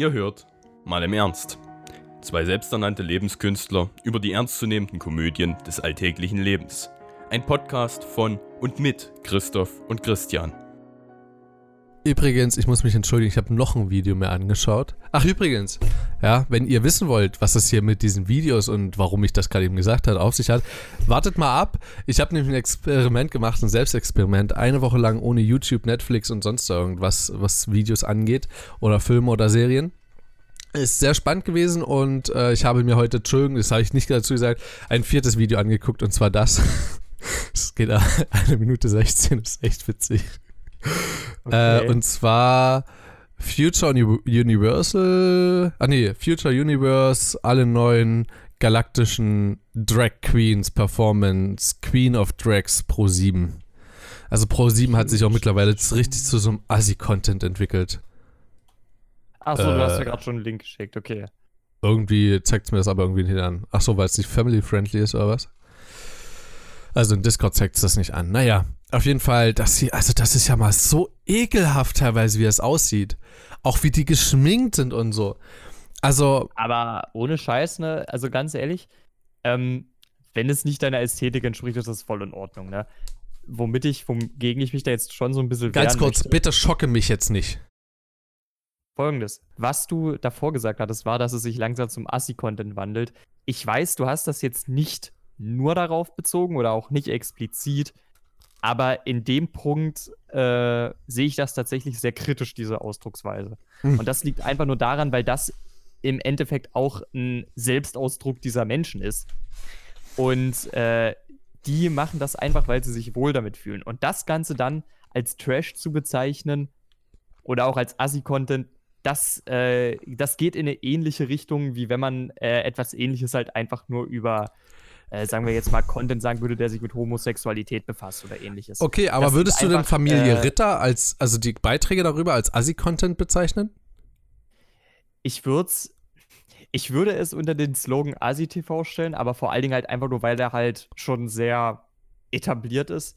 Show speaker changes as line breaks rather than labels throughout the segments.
Ihr hört mal im Ernst. Zwei selbsternannte Lebenskünstler über die ernstzunehmenden Komödien des alltäglichen Lebens. Ein Podcast von und mit Christoph und Christian.
Übrigens, ich muss mich entschuldigen, ich habe noch ein Video mehr angeschaut. Ach, übrigens, ja, wenn ihr wissen wollt, was das hier mit diesen Videos und warum ich das gerade eben gesagt habe, auf sich hat, wartet mal ab. Ich habe nämlich ein Experiment gemacht, ein Selbstexperiment, eine Woche lang ohne YouTube, Netflix und sonst irgendwas, was Videos angeht oder Filme oder Serien. Ist sehr spannend gewesen und äh, ich habe mir heute, Entschuldigung, das habe ich nicht dazu gesagt, ein viertes Video angeguckt und zwar das. Es geht eine Minute 16, ist echt witzig. Okay. Äh, und zwar Future Universal, ah nee, Future Universe, alle neuen galaktischen Drag Queens Performance, Queen of Drags Pro 7. Also Pro 7 hat sich auch mittlerweile richtig zu so einem Assi-Content entwickelt.
Achso, äh, du hast mir gerade schon einen Link geschickt, okay.
Irgendwie zeigt es mir das aber irgendwie nicht an. Achso, weil es nicht family-friendly ist oder was? Also in Discord zeigt es das nicht an. Naja, auf jeden Fall, das hier, also das ist ja mal so ekelhaft teilweise, wie es aussieht. Auch wie die geschminkt sind und so. Also.
Aber ohne Scheiß, ne? Also ganz ehrlich, ähm, wenn es nicht deiner Ästhetik entspricht, ist das voll in Ordnung, ne? Womit ich, wogegen ich mich da jetzt schon so ein bisschen.
Ganz kurz, möchte. bitte schocke mich jetzt nicht.
Folgendes. Was du davor gesagt hattest, war, dass es sich langsam zum Assi-Content wandelt. Ich weiß, du hast das jetzt nicht nur darauf bezogen oder auch nicht explizit aber in dem Punkt äh, sehe ich das tatsächlich sehr kritisch, diese Ausdrucksweise. Hm. Und das liegt einfach nur daran, weil das im Endeffekt auch ein Selbstausdruck dieser Menschen ist. Und äh, die machen das einfach, weil sie sich wohl damit fühlen. Und das Ganze dann als Trash zu bezeichnen oder auch als Assi-Content, das, äh, das geht in eine ähnliche Richtung, wie wenn man äh, etwas Ähnliches halt einfach nur über äh, sagen wir jetzt mal, Content sagen würde, der sich mit Homosexualität befasst oder ähnliches.
Okay, aber das würdest du denn Familie äh, Ritter als, also die Beiträge darüber als Assi-Content bezeichnen?
Ich würde ich würde es unter den Slogan Asi-TV stellen, aber vor allen Dingen halt einfach nur, weil der halt schon sehr etabliert ist.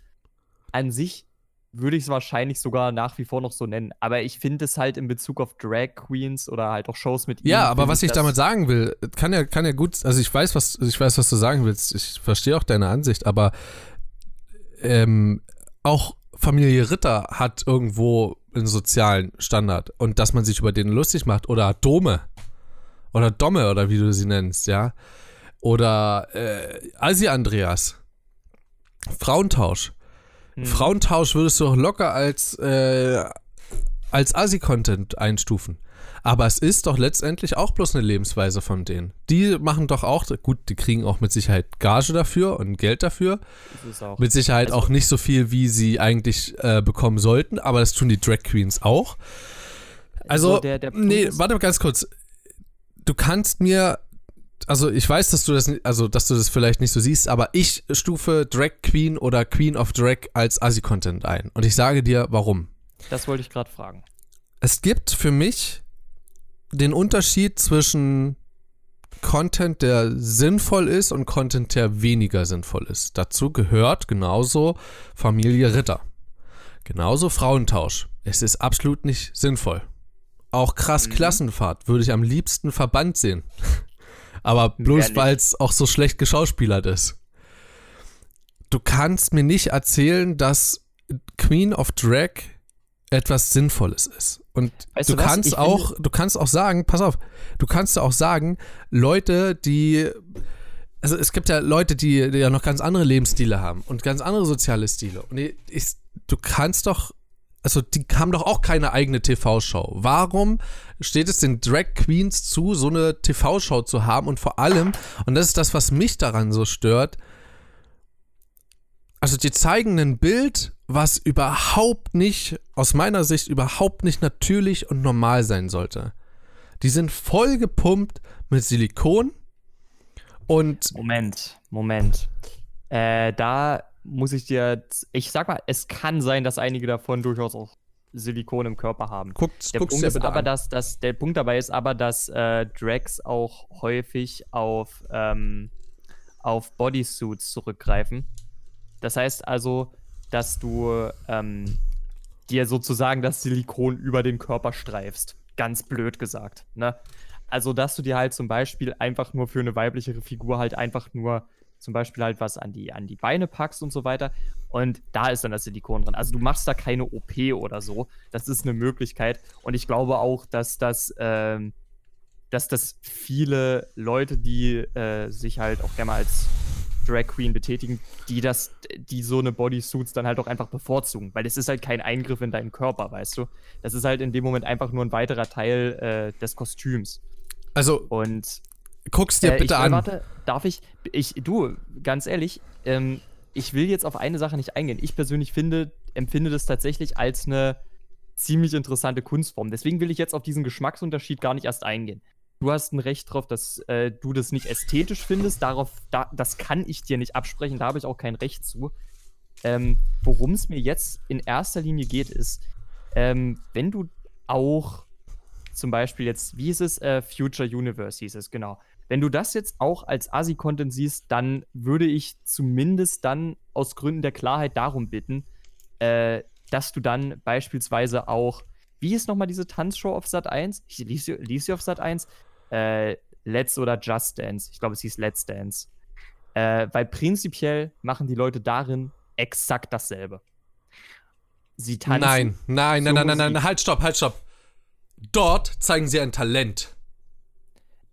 An sich würde ich es wahrscheinlich sogar nach wie vor noch so nennen. Aber ich finde es halt in Bezug auf Drag Queens oder halt auch Shows mit
Ja, aber was ich damit sagen will, kann ja, kann ja gut, also ich weiß, was, ich weiß, was du sagen willst. Ich verstehe auch deine Ansicht, aber ähm, auch Familie Ritter hat irgendwo einen sozialen Standard und dass man sich über den lustig macht oder Dome oder Domme oder wie du sie nennst, ja. Oder äh, Asi Andreas. Frauentausch hm. Frauentausch würdest du auch locker als, äh, als Asi-Content einstufen. Aber es ist doch letztendlich auch bloß eine Lebensweise von denen. Die machen doch auch, gut, die kriegen auch mit Sicherheit Gage dafür und Geld dafür. Mit Sicherheit also, auch nicht so viel, wie sie eigentlich äh, bekommen sollten, aber das tun die Drag Queens auch. Also, so der, der nee, warte mal ganz kurz. Du kannst mir also ich weiß, dass du das, also dass du das vielleicht nicht so siehst, aber ich stufe Drag Queen oder Queen of Drag als Asi-Content ein. Und ich sage dir, warum.
Das wollte ich gerade fragen.
Es gibt für mich den Unterschied zwischen Content, der sinnvoll ist und Content, der weniger sinnvoll ist. Dazu gehört genauso Familie Ritter. Genauso Frauentausch. Es ist absolut nicht sinnvoll. Auch krass mhm. Klassenfahrt würde ich am liebsten verbannt sehen. Aber bloß weil es auch so schlecht geschauspielert ist. Du kannst mir nicht erzählen, dass Queen of Drag etwas Sinnvolles ist. Und weißt du, du kannst auch, du kannst auch sagen, pass auf, du kannst auch sagen, Leute, die also es gibt ja Leute, die, die, ja noch ganz andere Lebensstile haben und ganz andere soziale Stile. Und ich, du kannst doch also die haben doch auch keine eigene TV-Show. Warum steht es den Drag Queens zu, so eine TV-Show zu haben und vor allem, und das ist das, was mich daran so stört, also die zeigen ein Bild, was überhaupt nicht, aus meiner Sicht überhaupt nicht natürlich und normal sein sollte. Die sind voll gepumpt mit Silikon und.
Moment, Moment. Äh, da muss ich dir, ich sag mal, es kann sein, dass einige davon durchaus auch Silikon im Körper haben.
Guckt,
der Punkt ist aber, an. dass, dass der Punkt dabei ist aber, dass äh, Drags auch häufig auf, ähm, auf Bodysuits zurückgreifen. Das heißt also, dass du ähm, dir sozusagen das Silikon über den Körper streifst. Ganz blöd gesagt. Ne? Also, dass du dir halt zum Beispiel einfach nur für eine weibliche Figur halt einfach nur zum Beispiel halt was an die, an die Beine packst und so weiter. Und da ist dann das Silikon drin. Also du machst da keine OP oder so. Das ist eine Möglichkeit. Und ich glaube auch, dass das, ähm, dass das viele Leute, die äh, sich halt auch gerne mal als Drag Queen betätigen, die das, die so eine Bodysuits dann halt auch einfach bevorzugen, weil es ist halt kein Eingriff in deinen Körper, weißt du. Das ist halt in dem Moment einfach nur ein weiterer Teil äh, des Kostüms.
Also
und
guck's dir
äh,
bitte
ich,
an.
Warte, darf ich, ich, du, ganz ehrlich, ähm, ich will jetzt auf eine Sache nicht eingehen. Ich persönlich finde, empfinde das tatsächlich als eine ziemlich interessante Kunstform. Deswegen will ich jetzt auf diesen Geschmacksunterschied gar nicht erst eingehen. Du hast ein Recht darauf, dass äh, du das nicht ästhetisch findest. Darauf, da, das kann ich dir nicht absprechen. Da habe ich auch kein Recht zu. Ähm, Worum es mir jetzt in erster Linie geht, ist, ähm, wenn du auch zum Beispiel jetzt, wie ist es, äh, Future Universe hieß es, genau. Wenn du das jetzt auch als ASI-Content siehst, dann würde ich zumindest dann aus Gründen der Klarheit darum bitten, äh, dass du dann beispielsweise auch, wie ist nochmal diese Tanzshow auf Sat 1? Lief sie, lief sie auf Sat 1? Äh, Let's oder Just Dance. Ich glaube, es hieß Let's Dance. Äh, weil prinzipiell machen die Leute darin exakt dasselbe. Sie tanzen.
Nein, nein, nein, nein, nein, nein, halt, stopp, halt, stopp. Dort zeigen sie ein Talent.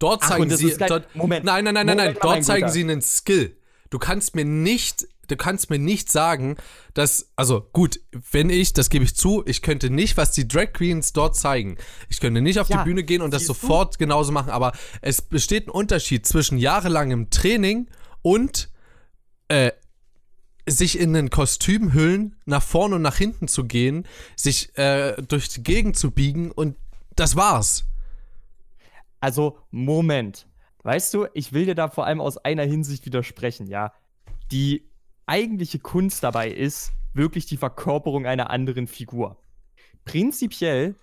Dort
Ach,
zeigen
das
sie. dort,
Moment.
Nein, nein, nein, nein, nein.
Moment mal, mein
Dort zeigen
Guter.
sie einen Skill. Du kannst mir nicht, du kannst mir nicht sagen, dass, also gut, wenn ich, das gebe ich zu, ich könnte nicht, was die Drag Queens dort zeigen. Ich könnte nicht auf
Ja,
die Bühne gehen und das
siehst du?
sofort genauso machen, aber es besteht ein Unterschied zwischen jahrelangem Training und äh, sich in ein Kostüm hüllen, nach vorne und nach hinten zu gehen, sich äh, durch die Gegend zu biegen und das war's.
Also, Moment. Weißt du, ich will dir da vor allem aus einer Hinsicht widersprechen, ja. Die eigentliche Kunst dabei ist wirklich die Verkörperung einer anderen Figur. Prinzipiell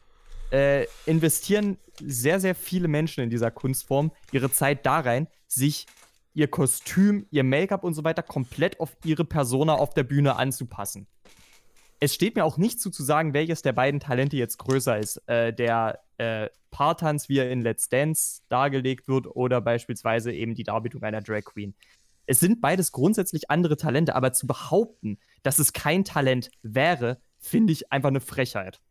äh, investieren sehr, sehr viele Menschen in dieser Kunstform ihre Zeit da rein, sich ihr Kostüm, ihr Make-up und so weiter komplett auf ihre Persona auf der Bühne anzupassen. Es steht mir auch nicht zu, zu sagen, welches der beiden Talente jetzt größer ist. Äh, der äh, Paartanz, wie er in Let's Dance dargelegt wird, oder beispielsweise eben die Darbietung einer Drag Queen. Es sind beides grundsätzlich andere Talente, aber zu behaupten, dass es kein Talent wäre, finde ich einfach eine Frechheit.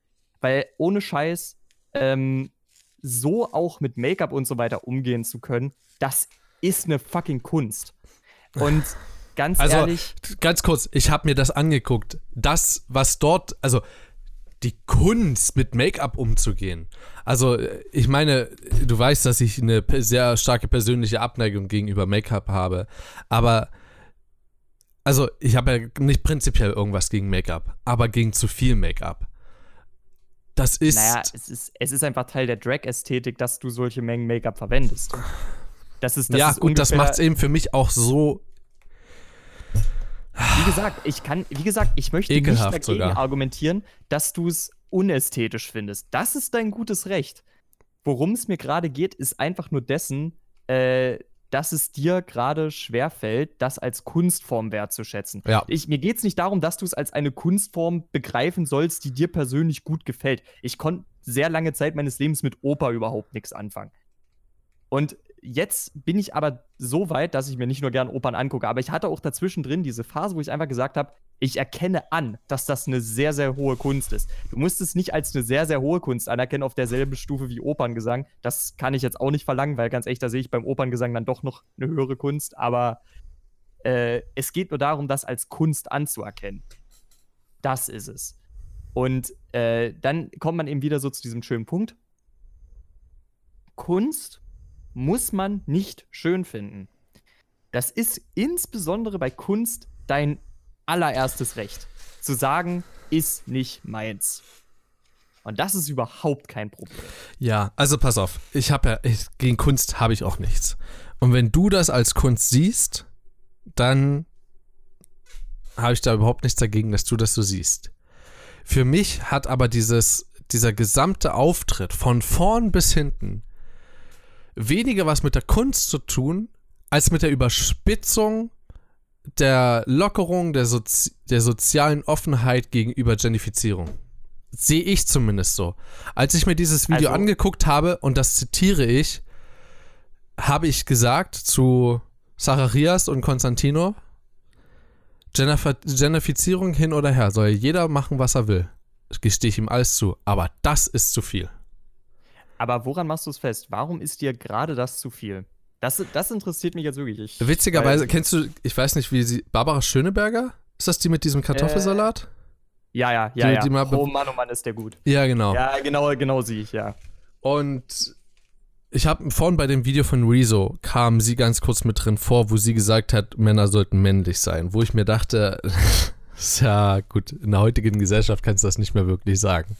Weil ohne Scheiß, ähm, so auch mit Make-up und so weiter umgehen zu können, das ist eine fucking Kunst. Und ganz
Also,
ehrlich,
ganz kurz, ich habe mir das angeguckt. Das, was dort, also die Kunst mit Make-up umzugehen. Also, äh, ich meine, du weißt, dass ich eine sehr starke persönliche Abneigung gegenüber Make-up habe. Aber, also, ich habe ja nicht prinzipiell irgendwas gegen Make-up, aber gegen zu viel Make-up. Das ist.
Naja, es ist, es ist einfach Teil der Drag-Ästhetik, dass du solche Mengen Make-up verwendest. Das ist, das
ja,
ist
gut, das macht es eben für mich auch so.
Wie gesagt, ich kann, wie gesagt, ich möchte
Ekelhaft
nicht dagegen
sogar.
argumentieren, dass du es unästhetisch findest. Das ist dein gutes Recht. Worum es mir gerade geht, ist einfach nur dessen, äh, dass es dir gerade schwerfällt, das als Kunstform wertzuschätzen.
Ja.
Ich, mir geht es nicht darum, dass du es als eine Kunstform begreifen sollst, die dir persönlich gut gefällt. Ich konnte sehr lange Zeit meines Lebens mit Oper überhaupt nichts anfangen. Und jetzt bin ich aber so weit, dass ich mir nicht nur gern Opern angucke, aber ich hatte auch dazwischen drin diese Phase, wo ich einfach gesagt habe, ich erkenne an, dass das eine sehr, sehr hohe Kunst ist. Du musst es nicht als eine sehr, sehr hohe Kunst anerkennen auf derselben Stufe wie Operngesang. Das kann ich jetzt auch nicht verlangen, weil ganz echt, da sehe ich beim Operngesang dann doch noch eine höhere Kunst, aber äh, es geht nur darum, das als Kunst anzuerkennen. Das ist es. Und äh, dann kommt man eben wieder so zu diesem schönen Punkt. Kunst muss man nicht schön finden. Das ist insbesondere bei Kunst dein allererstes Recht. Zu sagen, ist nicht meins. Und das ist überhaupt kein Problem.
Ja, also pass auf. Ich habe ja, ich, gegen Kunst habe ich auch nichts. Und wenn du das als Kunst siehst, dann habe ich da überhaupt nichts dagegen, dass du das so siehst. Für mich hat aber dieses, dieser gesamte Auftritt von vorn bis hinten weniger was mit der Kunst zu tun, als mit der Überspitzung der Lockerung der, Sozi der sozialen Offenheit gegenüber Genifizierung. Sehe ich zumindest so. Als ich mir dieses Video
Also-
angeguckt habe, und das zitiere ich, habe ich gesagt zu Zacharias und Konstantino, Genifizierung hin oder her, soll jeder machen, was er will. Gestehe ich ihm alles zu. Aber das ist zu viel.
Aber woran machst du es fest? Warum ist dir gerade das zu viel? Das, das interessiert mich jetzt wirklich. Ich,
Witzigerweise,
weil-
kennst du, ich weiß nicht, wie sie, Barbara Schöneberger? Ist das die mit diesem Kartoffelsalat?
Ja, ja, ja.
Die-
ja.
die mal
oh Mann, oh Mann, ist der gut.
ja, genau.
Ja, genau, genau sie ich, ja.
Und ich habe vorhin bei dem Video von Rezo kam sie ganz kurz mit drin vor, wo sie gesagt hat, Männer sollten männlich sein. Wo ich mir dachte, ist ja gut, in der heutigen Gesellschaft kannst du das nicht mehr wirklich sagen.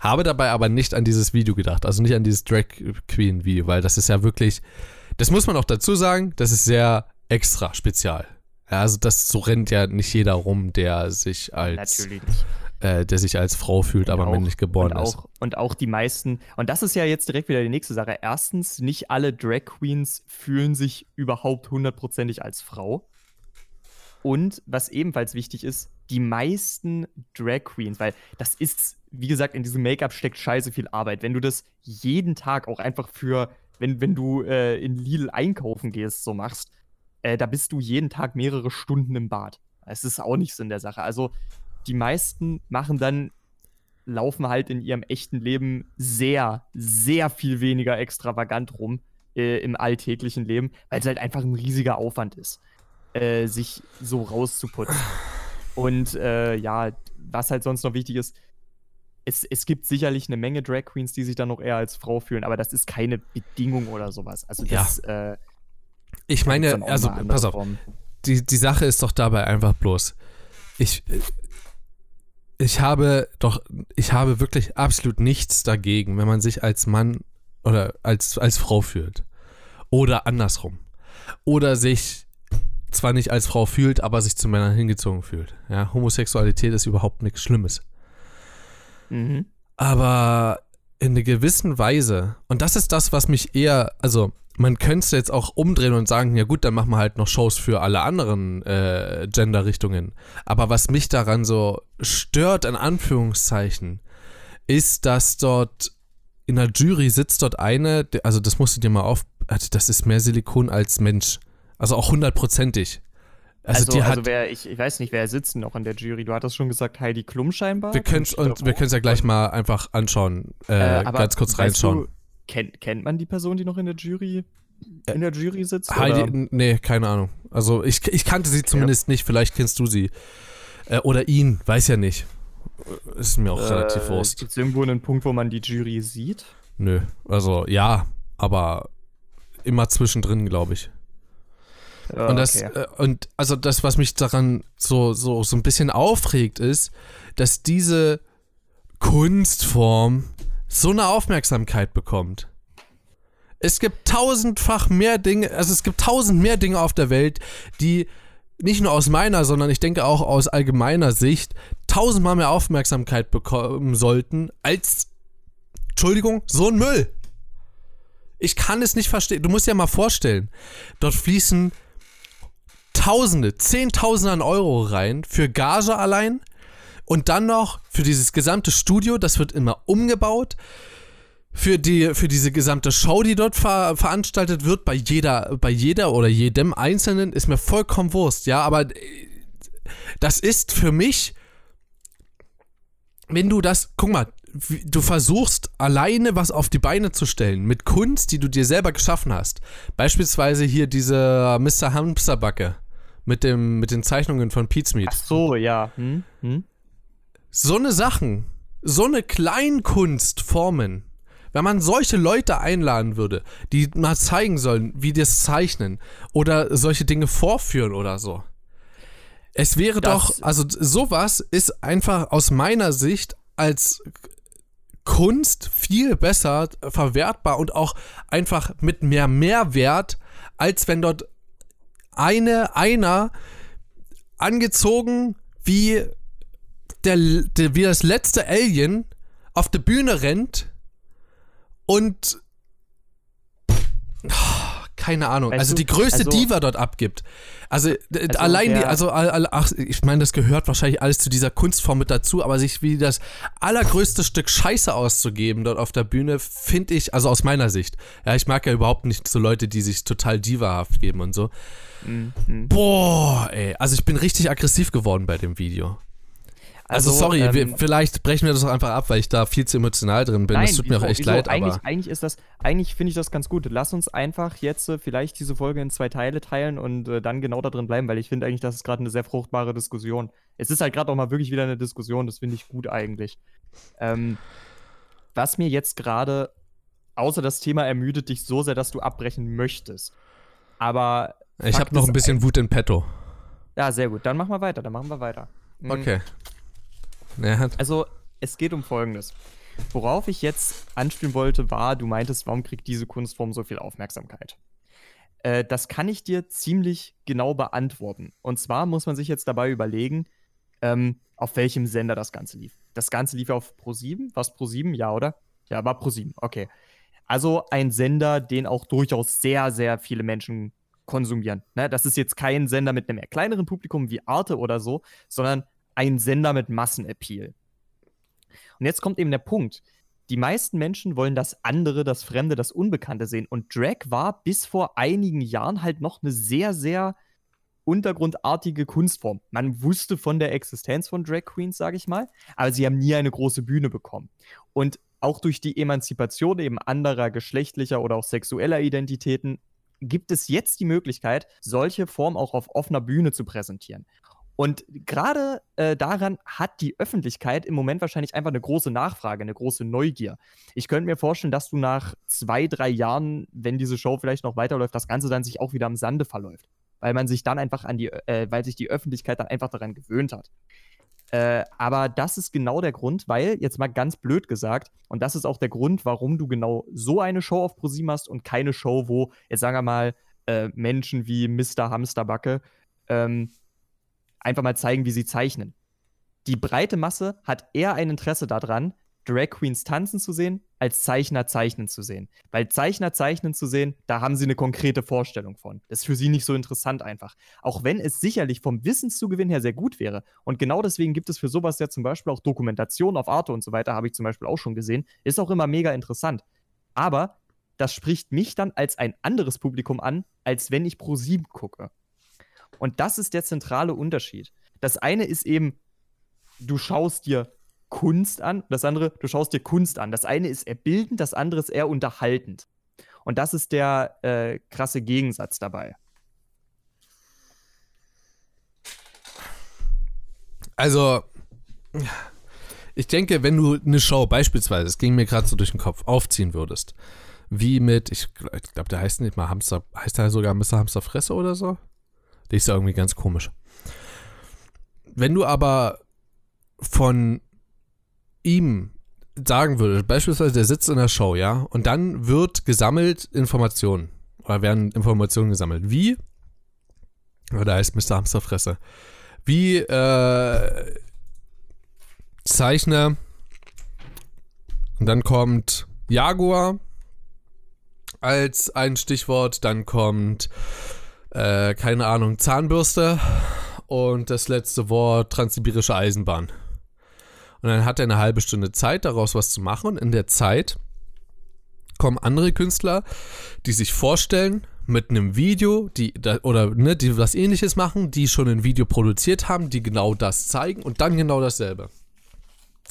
Habe dabei aber nicht an dieses Video gedacht, also nicht an dieses Drag Queen Video, weil das ist ja wirklich, das muss man auch dazu sagen, das ist sehr extra spezial. Ja, also das so rennt ja nicht jeder rum, der sich als
Natürlich
äh, der sich als Frau fühlt, aber
auch-
männlich geboren
und
ist.
auch, Und auch die meisten, und das ist ja jetzt direkt wieder die nächste Sache. Erstens, nicht alle Drag Queens fühlen sich überhaupt hundertprozentig als Frau. Und was ebenfalls wichtig ist, die meisten Drag Queens, weil das ist, wie gesagt, in diesem Make-up steckt scheiße viel Arbeit. Wenn du das jeden Tag auch einfach für, wenn, wenn du äh, in Lidl einkaufen gehst, so machst, äh, da bist du jeden Tag mehrere Stunden im Bad. Es ist auch nichts in der Sache. Also die meisten machen dann, laufen halt in ihrem echten Leben sehr, sehr viel weniger extravagant rum äh, im alltäglichen Leben, weil es halt einfach ein riesiger Aufwand ist, äh, sich so rauszuputzen. Und äh, ja, was halt sonst noch wichtig ist, es, es gibt sicherlich eine Menge Drag Queens, die sich dann noch eher als Frau fühlen, aber das ist keine Bedingung oder sowas. Also
Ja.
das äh,
Ich meine, also pass auf, die, die Sache ist doch dabei einfach bloß. Ich, ich habe doch, ich habe wirklich absolut nichts dagegen, wenn man sich als Mann oder als, als Frau fühlt. Oder andersrum. Oder sich zwar nicht als Frau fühlt, aber sich zu Männern hingezogen fühlt. Ja, Homosexualität ist überhaupt nichts Schlimmes.
Mhm.
aber in einer gewissen Weise, und das ist das, was mich eher, also man könnte es jetzt auch umdrehen und sagen, ja gut, dann machen wir halt noch Shows für alle anderen äh, Gender-Richtungen. Aber was mich daran so stört, in Anführungszeichen, ist, dass dort in der Jury sitzt dort eine, also das musst du dir mal auf, also das ist mehr Silikon als Mensch. Also auch hundertprozentig. Also,
Also, also, wer, ich, ich weiß nicht, wer sitzt denn noch in der Jury? Du hattest schon gesagt, Heidi Klum scheinbar.
wir können es ja gleich mal einfach anschauen, äh, ganz kurz reinschauen.
Du, kennt, kennt man die Person, die noch in der Jury in der Jury sitzt?
Heidi,
oder?
nee, keine Ahnung. Also ich, ich kannte sie zumindest nicht, vielleicht kennst du sie. Äh, oder ihn, weiß ja nicht. Äh, Ist mir auch relativ
Äh,
Wurst.
Gibt es irgendwo einen Punkt, wo man die Jury sieht?
Nö, also ja, aber immer zwischendrin, glaube ich.
Äh,
Und das,
okay.
äh, und also das, was mich daran so, so, so ein bisschen aufregt, ist, dass diese Kunstform so eine Aufmerksamkeit bekommt. Es gibt tausendfach mehr Dinge, also es gibt tausend mehr Dinge auf der Welt, die nicht nur aus meiner, sondern ich denke auch aus allgemeiner Sicht tausendmal mehr Aufmerksamkeit bekommen sollten, als, Entschuldigung, so ein Müll. Ich kann es nicht verstehen. Du musst dir mal vorstellen, dort fließen Tausende, Zehntausende an Euro rein für Gage allein und dann noch für dieses gesamte Studio, das wird immer umgebaut. Für, die, für diese gesamte Show, die dort ver veranstaltet wird, bei jeder, bei jeder oder jedem Einzelnen, ist mir vollkommen Wurst, ja, aber äh, das ist für mich, wenn du das, guck mal, du versuchst alleine was auf die Beine zu stellen mit Kunst, die du dir selber geschaffen hast. Beispielsweise hier diese Mr. Hamsterbacke mit, dem, mit den Zeichnungen von Pete's Meat.
Ach so, ja. Hm? Hm?
So eine Sachen, so eine Kleinkunstformen, wenn man solche Leute einladen würde, die mal zeigen sollen, wie die es zeichnen oder solche Dinge vorführen oder so. Es wäre
Das-
doch, also sowas ist einfach aus meiner Sicht als Kunst viel besser verwertbar und auch einfach mit mehr Mehrwert, als wenn dort eine, einer angezogen wie der, der wie das letzte Alien auf der Bühne rennt und keine Ahnung.
Weißt
also die größte
also-
Diva dort abgibt. Also,
Also
allein die, also ach, ich meine, das gehört wahrscheinlich alles zu dieser Kunstform mit dazu, aber sich wie das allergrößte Stück Scheiße auszugeben dort auf der Bühne, finde ich, also aus meiner Sicht. Ja, ich mag ja überhaupt nicht so Leute, die sich total divahaft geben und so.
Mhm.
Boah, ey, also ich bin richtig aggressiv geworden bei dem Video. Also, sorry,
ähm,
wir, vielleicht brechen wir das auch einfach ab, weil ich da viel zu emotional drin bin. das tut mir auch
wieso-
echt
wieso?
leid,
eigentlich,
aber
Eigentlich ist das, eigentlich finde ich das ganz gut. Lass uns einfach jetzt äh, vielleicht diese Folge in zwei Teile teilen und äh, dann genau da drin bleiben, weil ich finde eigentlich, das ist gerade eine sehr fruchtbare Diskussion. Es ist halt gerade auch mal wirklich wieder eine Diskussion, das finde ich gut eigentlich. Ähm, was mir jetzt gerade, außer das Thema ermüdet dich so sehr, dass du abbrechen möchtest. Aber
ich habe noch ein bisschen Wut in petto.
ja, sehr gut. Dann machen wir weiter, dann machen wir weiter. Mhm.
Okay. Ja,
Also, es geht um Folgendes. Worauf ich jetzt anspielen wollte, war, du meintest, warum kriegt diese Kunstform so viel Aufmerksamkeit? Äh, das kann ich dir ziemlich genau beantworten. Und zwar muss man sich jetzt dabei überlegen, ähm, auf welchem Sender das Ganze lief. Das Ganze lief auf Pro7. Was Pro7? Ja, oder? Ja, war Pro7. Okay. Also ein Sender, den auch durchaus sehr, sehr viele Menschen konsumieren. Ne? Das ist jetzt kein Sender mit einem kleineren Publikum wie Arte oder so, sondern ein Sender mit Massenappeal. Und jetzt kommt eben der Punkt. Die meisten Menschen wollen das andere, das Fremde, das Unbekannte sehen. Und Drag war bis vor einigen Jahren halt noch eine sehr, sehr untergrundartige Kunstform. Man wusste von der Existenz von Drag Queens, sage ich mal, aber sie haben nie eine große Bühne bekommen. Und auch durch die Emanzipation eben anderer geschlechtlicher oder auch sexueller Identitäten gibt es jetzt die Möglichkeit, solche Formen auch auf offener Bühne zu präsentieren. Und gerade äh, daran hat die Öffentlichkeit im Moment wahrscheinlich einfach eine große Nachfrage, eine große Neugier. Ich könnte mir vorstellen, dass du nach zwei, drei Jahren, wenn diese Show vielleicht noch weiterläuft, das Ganze dann sich auch wieder im Sande verläuft. Weil man sich dann einfach an die, äh, weil sich die Öffentlichkeit dann einfach daran gewöhnt hat. Äh, aber das ist genau der Grund, weil, jetzt mal ganz blöd gesagt, und das ist auch der Grund, warum du genau so eine Show auf ProSieben hast und keine Show, wo, jetzt sagen wir mal, äh, Menschen wie Mr. Hamsterbacke ähm, einfach mal zeigen, wie sie zeichnen. Die breite Masse hat eher ein Interesse daran, Drag Queens tanzen zu sehen, als Zeichner zeichnen zu sehen. Weil Zeichner zeichnen zu sehen, da haben sie eine konkrete Vorstellung von. Das ist für sie nicht so interessant einfach. Auch wenn es sicherlich vom Wissenszugewinn her sehr gut wäre. Und genau deswegen gibt es für sowas ja zum Beispiel auch Dokumentationen auf Arte und so weiter, habe ich zum Beispiel auch schon gesehen. Ist auch immer mega interessant. Aber das spricht mich dann als ein anderes Publikum an, als wenn ich Pro 7 gucke. Und das ist der zentrale Unterschied. Das eine ist eben, du schaust dir Kunst an, das andere, du schaust dir Kunst an. Das eine ist eher bildend, das andere ist eher unterhaltend. Und das ist der äh, krasse Gegensatz dabei.
Also, ich denke, wenn du eine Show beispielsweise, es ging mir gerade so durch den Kopf, aufziehen würdest, wie mit, ich glaube, der heißt nicht mal Hamster, heißt der sogar Mr. Hamster Fresse oder so? Der ist ja irgendwie ganz komisch. Wenn du aber von ihm sagen würdest, beispielsweise der sitzt in der Show, ja, und dann wird gesammelt Informationen oder werden Informationen gesammelt. Wie? Da heißt Mr. Hamster Fresse wie äh, Zeichner und dann kommt Jaguar als ein Stichwort, dann kommt äh, keine Ahnung Zahnbürste und das letzte Wort Transsibirische Eisenbahn. Und dann hat er eine halbe Stunde Zeit, daraus was zu machen. Und in der Zeit kommen andere Künstler, die sich vorstellen, mit einem Video, die oder ne, die was ähnliches machen, die schon ein Video produziert haben, die genau das zeigen und dann genau dasselbe.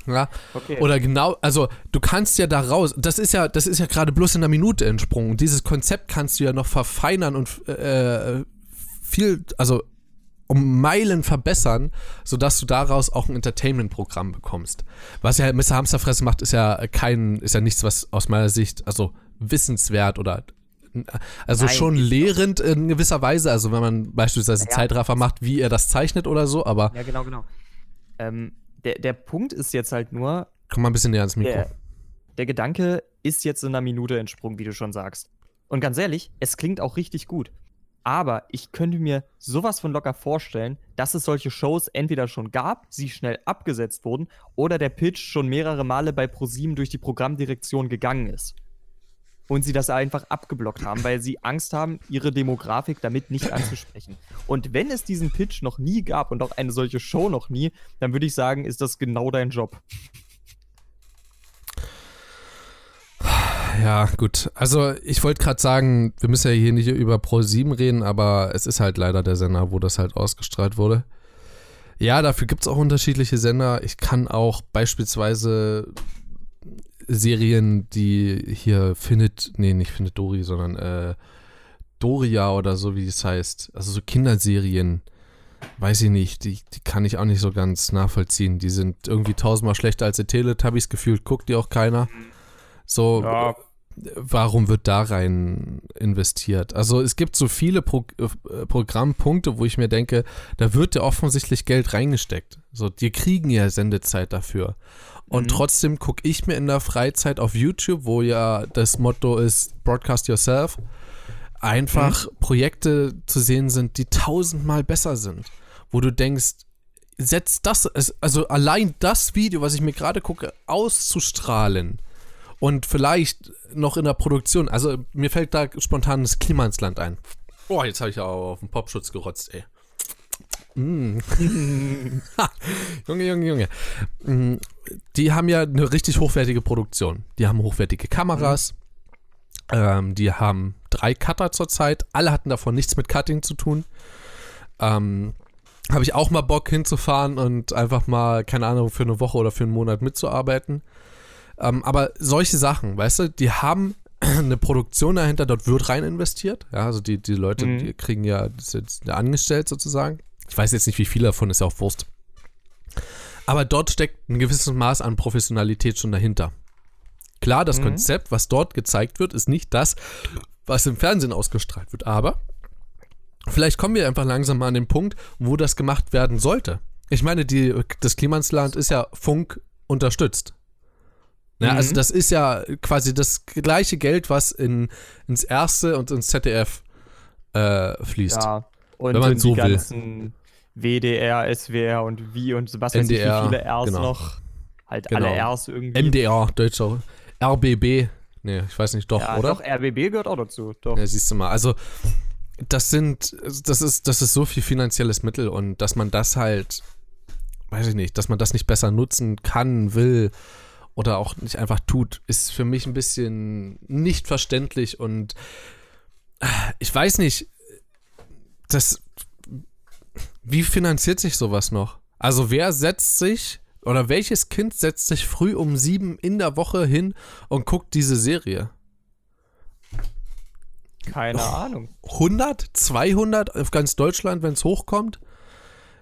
Ja,
Okay.
oder genau, also du kannst ja da raus, das ist ja, das ist ja gerade bloß in einer Minute entsprungen. Dieses Konzept kannst du ja noch verfeinern und äh, viel, also um Meilen verbessern, sodass du daraus auch ein Entertainment-Programm bekommst. Was ja Mr. Hamsterfresse macht, ist ja kein, ist ja nichts, was aus meiner Sicht, also wissenswert oder also
Nein.
schon lehrend in gewisser Weise, also wenn man beispielsweise
Ja.
Zeitraffer macht, wie er das zeichnet oder so, aber
Ja, genau, genau. Ähm, der, der Punkt ist jetzt halt nur,
komm mal ein bisschen näher ans Mikro.
der, der Gedanke ist jetzt in einer Minute entsprungen, wie du schon sagst. Und ganz ehrlich, es klingt auch richtig gut. Aber ich könnte mir sowas von locker vorstellen, dass es solche Shows entweder schon gab, sie schnell abgesetzt wurden, oder der Pitch schon mehrere Male bei ProSieben durch die Programmdirektion gegangen ist. Und sie das einfach abgeblockt haben, weil sie Angst haben, ihre Demografik damit nicht anzusprechen. Und wenn es diesen Pitch noch nie gab und auch eine solche Show noch nie, dann würde ich sagen, ist das genau dein Job.
Ja, gut. Also ich wollte gerade sagen, wir müssen ja hier nicht über Pro7 reden, aber es ist halt leider der Sender, wo das halt ausgestrahlt wurde. Ja, dafür gibt es auch unterschiedliche Sender. Ich kann auch beispielsweise Serien, die hier findet, nee, nicht findet Dori, sondern äh, Doria oder so, wie es heißt. Also so Kinderserien, weiß ich nicht, die, die kann ich auch nicht so ganz nachvollziehen. Die sind irgendwie tausendmal schlechter als die Teletubbies, gefühlt guckt die auch keiner. So, ja. Warum wird da rein investiert? Also es gibt so viele Pro äh, Programmpunkte, wo ich mir denke, da wird ja offensichtlich Geld reingesteckt. So, die kriegen ja Sendezeit dafür. Und mhm. trotzdem gucke ich mir in der Freizeit auf YouTube, wo ja das Motto ist Broadcast Yourself, einfach mhm. Projekte zu sehen sind, die tausendmal besser sind. Wo du denkst, setz das, also allein das Video, was ich mir gerade gucke, auszustrahlen und vielleicht noch in der Produktion, also mir fällt da spontan das Klima ins Land ein. Boah, jetzt habe ich auch auf den Popschutz gerotzt, ey. Mm. Junge, Junge, Junge. Mm, die haben ja eine richtig hochwertige Produktion. Die haben hochwertige Kameras. Mhm. Ähm, die haben drei Cutter zurzeit. Alle hatten davon nichts mit Cutting zu tun. Ähm, Habe ich auch mal Bock hinzufahren und einfach mal, keine Ahnung, für eine Woche oder für einen Monat mitzuarbeiten. Ähm, aber solche Sachen, weißt du, die haben eine Produktion dahinter, dort wird rein investiert. Ja, also die, die Leute mhm. die kriegen ja, ja angestellt sozusagen. Ich weiß jetzt nicht, wie viel davon ist ja auch Wurst. Aber dort steckt ein gewisses Maß an Professionalität schon dahinter. Klar, das mhm. Konzept, was dort gezeigt wird, ist nicht das, was im Fernsehen ausgestrahlt wird. Aber vielleicht kommen wir einfach langsam mal an den Punkt, wo das gemacht werden sollte. Ich meine, die, das Klimansland ist ja Funk unterstützt. Ja, also mhm. Also das ist ja quasi das gleiche Geld, was in, ins Erste und ins ZDF äh, fließt. Ja,
und, wenn man so die ganzen will. WDR, SWR und wie und was weiß NDR, ich, wie viele Rs genau. noch. Halt genau. alle Rs irgendwie.
MDR, deutscher. RBB. Nee, ich weiß nicht, doch, ja, oder? Doch,
RBB gehört auch dazu. Doch.
Ja, siehst du mal. Also, das sind, das ist, das ist so viel finanzielles Mittel und dass man das halt, weiß ich nicht, dass man das nicht besser nutzen kann, will oder auch nicht einfach tut, ist für mich ein bisschen nicht verständlich und ich weiß nicht, das, wie finanziert sich sowas noch? Also wer setzt sich oder welches Kind setzt sich früh um sieben in der Woche hin und guckt diese Serie?
Keine oh, Ahnung.
100, 200 auf ganz Deutschland, wenn es hochkommt?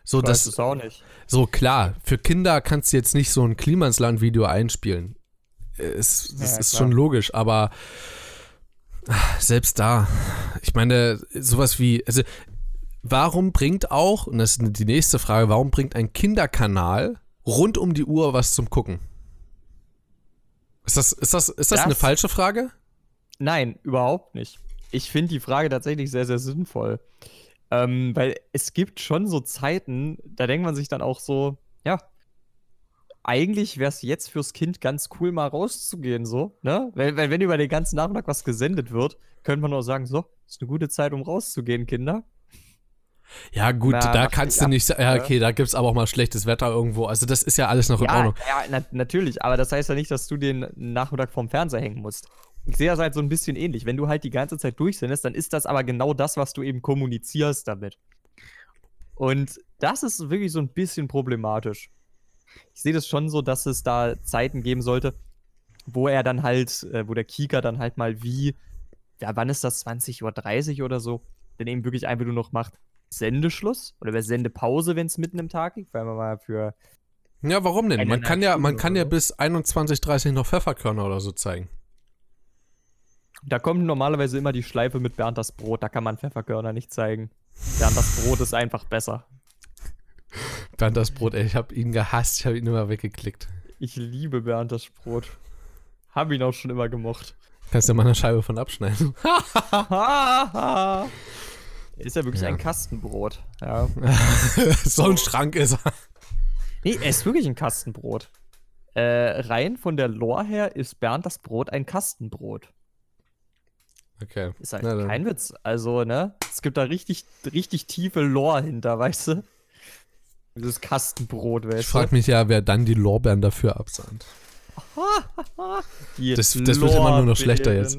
So, ich
das ist auch nicht.
So klar, für Kinder kannst du jetzt nicht so ein Klimansland-Video einspielen. Es, das ja, ist klar. schon logisch, aber selbst da, ich meine, sowas wie, also warum bringt auch, und das ist die nächste Frage, warum bringt ein Kinderkanal rund um die Uhr was zum Gucken? Ist das, ist das, ist das, das eine falsche Frage?
Nein, überhaupt nicht. Ich finde die Frage tatsächlich sehr, sehr sinnvoll. Ähm, weil es gibt schon so Zeiten, da denkt man sich dann auch so, ja, eigentlich wäre es jetzt fürs Kind ganz cool, mal rauszugehen, so, ne? Weil, weil wenn über den ganzen Nachmittag was gesendet wird, könnte man auch sagen, so, ist eine gute Zeit, um rauszugehen, Kinder.
Ja, gut, Na, da kannst du nicht sagen, ja, okay, da gibt es aber auch mal schlechtes Wetter irgendwo. Also, das ist ja alles noch in
ja,
Ordnung.
Ja, na natürlich, aber das heißt ja nicht, dass du den Nachmittag vorm Fernseher hängen musst. Ich sehe das halt so ein bisschen ähnlich. Wenn du halt die ganze Zeit durchsendest, dann ist das aber genau das, was du eben kommunizierst damit. Und das ist wirklich so ein bisschen problematisch. Ich sehe das schon so, dass es da Zeiten geben sollte, wo er dann halt, äh, wo der Kika dann halt mal wie, ja, wann ist das, 20.30 Uhr oder so, dann eben wirklich einfach nur noch macht, Sendeschluss oder Sendepause, wenn es mitten im Tag liegt, weil man mal für.
Ja, warum denn? Man kann ja, man kann ja bis 21.30 Uhr noch Pfefferkörner oder so zeigen.
Da kommt normalerweise immer die Schleife mit Bernd das Brot, da kann man Pfefferkörner nicht zeigen. Bernd das Brot ist einfach besser.
Bernd das Brot, ey, ich habe ihn gehasst, ich habe ihn immer weggeklickt.
Ich liebe Bernd das Brot. Hab ihn auch schon immer gemocht.
Kannst du mal eine Scheibe von abschneiden.
Ist ja wirklich ja. ein Kastenbrot. Ja.
so ein Schrank ist er.
Nee, er ist wirklich ein Kastenbrot. Äh, rein von der Lore her ist Bernd das Brot ein Kastenbrot.
Okay.
Ist halt
Na dann.
kein Witz. Also, ne? Es gibt da richtig, richtig tiefe Lore hinter, weißt du? Dieses Kastenbrot, weißt
Ich frage mich ja, wer dann die Lorbeeren dafür absahnt.
du? Die
Das- das wird immer nur noch schlechter jetzt.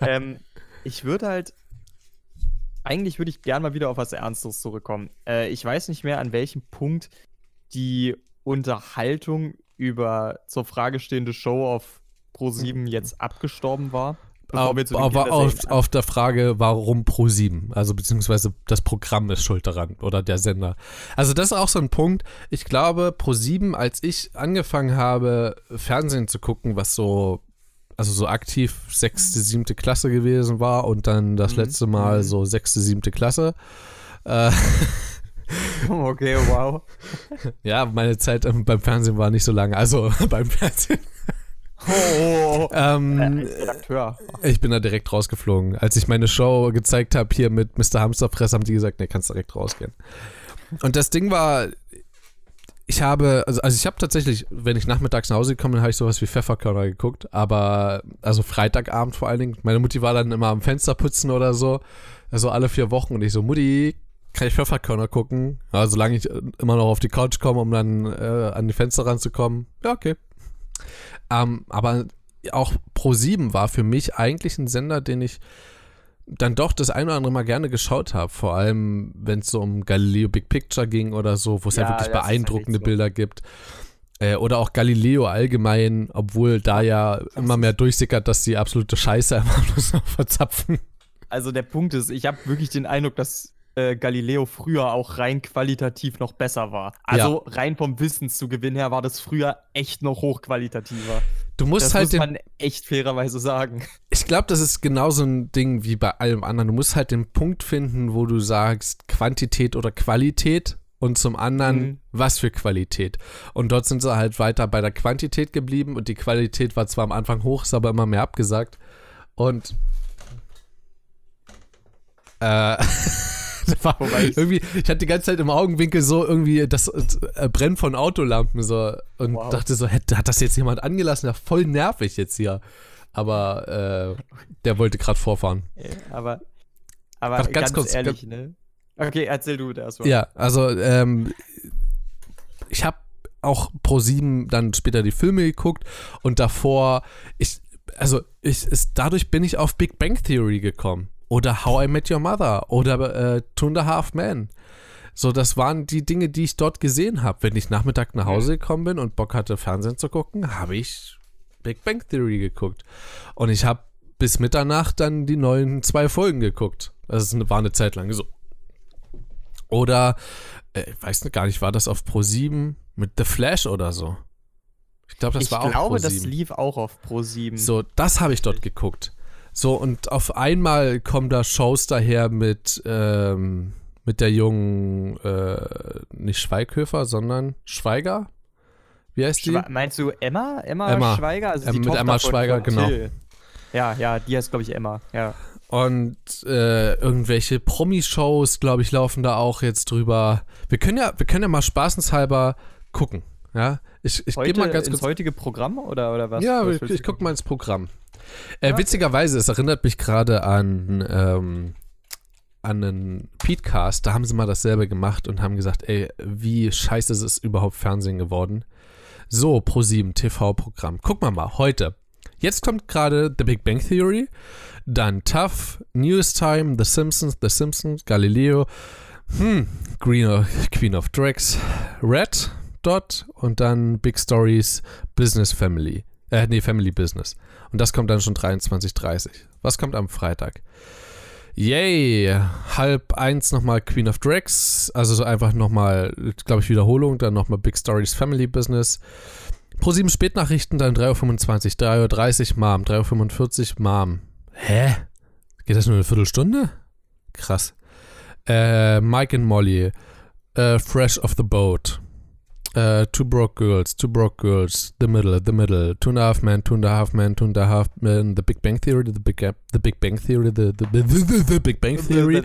ähm, ich würde halt. Eigentlich würde ich gern mal wieder auf was Ernstes zurückkommen. Äh, ich weiß nicht mehr, an welchem Punkt die Unterhaltung über zur Frage stehende Show auf Pro7 jetzt abgestorben war. Bevor Beginn
aber auf, auf der Frage, warum Pro7? Also beziehungsweise das Programm ist schuld daran oder der Sender. Also das ist auch so ein Punkt. Ich glaube, Pro7, als ich angefangen habe, Fernsehen zu gucken, was so, also so aktiv sechste, siebte Klasse gewesen war und dann das
Mhm.
letzte Mal
Mhm.
so sechste, siebte Klasse. Äh,
Okay, wow.
ja, meine Zeit beim Fernsehen war nicht so lange. Also beim Fernsehen.
Oh,
Ähm,
äh, Redakteur.
Ich bin da direkt rausgeflogen. Als ich meine Show gezeigt habe hier mit Mr. Hamsterfress, haben die gesagt, nee, kannst direkt rausgehen. Und das Ding war, ich habe, also, also ich habe tatsächlich, wenn ich nachmittags nach Hause gekommen bin, habe ich sowas wie Pfefferkörner geguckt, aber, also Freitagabend vor allen Dingen. Meine Mutti war dann immer am Fenster putzen oder so, also alle vier Wochen und ich so, Mutti, kann ich Pfefferkörner gucken? Ja, solange ich äh, immer noch auf die Couch komme, um dann äh, an die Fenster ranzukommen. Ja, okay. Ähm, aber auch Pro7 war für mich eigentlich ein Sender, den ich dann doch das ein oder andere Mal gerne geschaut habe. Vor allem, wenn es so um Galileo Big Picture ging oder so, wo es ja,
Ja,
wirklich beeindruckende
so.
Bilder gibt. Äh, oder auch Galileo allgemein, obwohl da ja immer mehr durchsickert, dass die absolute Scheiße einfach bloß noch verzapfen.
Also der Punkt ist, ich habe wirklich den Eindruck, dass äh, Galileo früher auch rein qualitativ noch besser war. Also rein vom Wissenszugewinn her war das früher echt noch hochqualitativer.
Du musst
Das
halt
muss
den,
man echt fairerweise sagen.
ich glaube, das ist genauso ein Ding wie bei allem anderen. Du musst halt den Punkt finden, wo du sagst, Quantität oder Qualität und zum anderen,
Mhm.
was für Qualität. Und dort sind sie halt weiter bei der Quantität geblieben und die Qualität war zwar am Anfang hoch, ist aber immer mehr abgesagt. Und äh, war
Wobei
irgendwie, ich hatte die ganze Zeit im Augenwinkel so irgendwie das äh, Brennen von Autolampen so und
Wow.
dachte so, hätte, hat das jetzt jemand angelassen? Ja, voll nervig jetzt hier. Aber äh, der wollte gerade vorfahren.
Aber, aber
ganz
ganz,
kurz,
ehrlich, ne? Okay, erzähl du erstmal.
Ja, also ähm, ich habe auch pro 7 dann später die Filme geguckt und davor, ich, also ich, ist, dadurch bin ich auf Big Bang Theory gekommen. Oder How I Met Your Mother oder äh, Two and a Half Men. So, das waren die Dinge, die ich dort gesehen habe. Wenn ich Nachmittag nach Hause gekommen bin und Bock hatte, Fernsehen zu gucken, habe ich Big Bang Theory geguckt. Und ich habe bis Mitternacht dann die neuen zwei Folgen geguckt. Das war eine Zeit lang so. Oder, äh, ich weiß gar nicht, war das auf Pro 7 mit The Flash oder so? Ich glaube, das
ich
war auch
glaube,
Pro
das
7.
lief auch auf Pro 7.
So, das habe ich dort geguckt. So, und auf einmal kommen da Shows daher mit, ähm, mit der jungen, äh, nicht Schweighöfer, sondern Schweiger? Wie heißt die?
Schwe meinst du Emma? Emma,
Emma.
Schweiger? Also
Ähm, mit
Tochter
Emma Schweiger, genau.
Till. Ja, ja, die heißt, glaube ich, Emma. Ja.
Und äh, irgendwelche Promi-Shows, glaube ich, laufen da auch jetzt drüber. Wir können ja, wir können ja mal spaßenshalber gucken. Ja, ich, ich gebe mal ganz
ins
kurz.
heutige Programm oder, oder was?
ja,
was
ich, ich gucke mal ins Programm. Äh. Witzigerweise, es erinnert mich gerade an, ähm, an einen Petecast. Da haben sie mal dasselbe gemacht und haben gesagt, ey, wie scheiße ist es überhaupt Fernsehen geworden. So, Pro7 TV-Programm. Guck mal mal, heute. Jetzt kommt gerade The Big Bang Theory, dann Tough, News Time, The Simpsons, The Simpsons, Galileo, hm, Green Queen of Drags, Red Dot und dann Big Stories, Business Family. Äh, nee, Family Business. Und das kommt dann schon 23.30. Was kommt am Freitag? Yay! Halb eins nochmal Queen of Drags. Also so einfach nochmal, glaube ich, Wiederholung. Dann nochmal Big Stories Family Business. Pro 7 Spätnachrichten, dann 3.25 Uhr, 3.30 Uhr Mom, 3.45 Uhr Mom. Hä? Geht das nur eine Viertelstunde? Krass. Äh, Mike and Molly. Äh, Fresh off the Boat. Äh, two Broke Girls, Two Broke Girls, The Middle, The Middle, Two and a Half Men, Two and a Half Men, Two and a Half Men, The Big Bang Theory, The Big, the Big Bang Theory, The, the, the, the, the Big Bang Theory,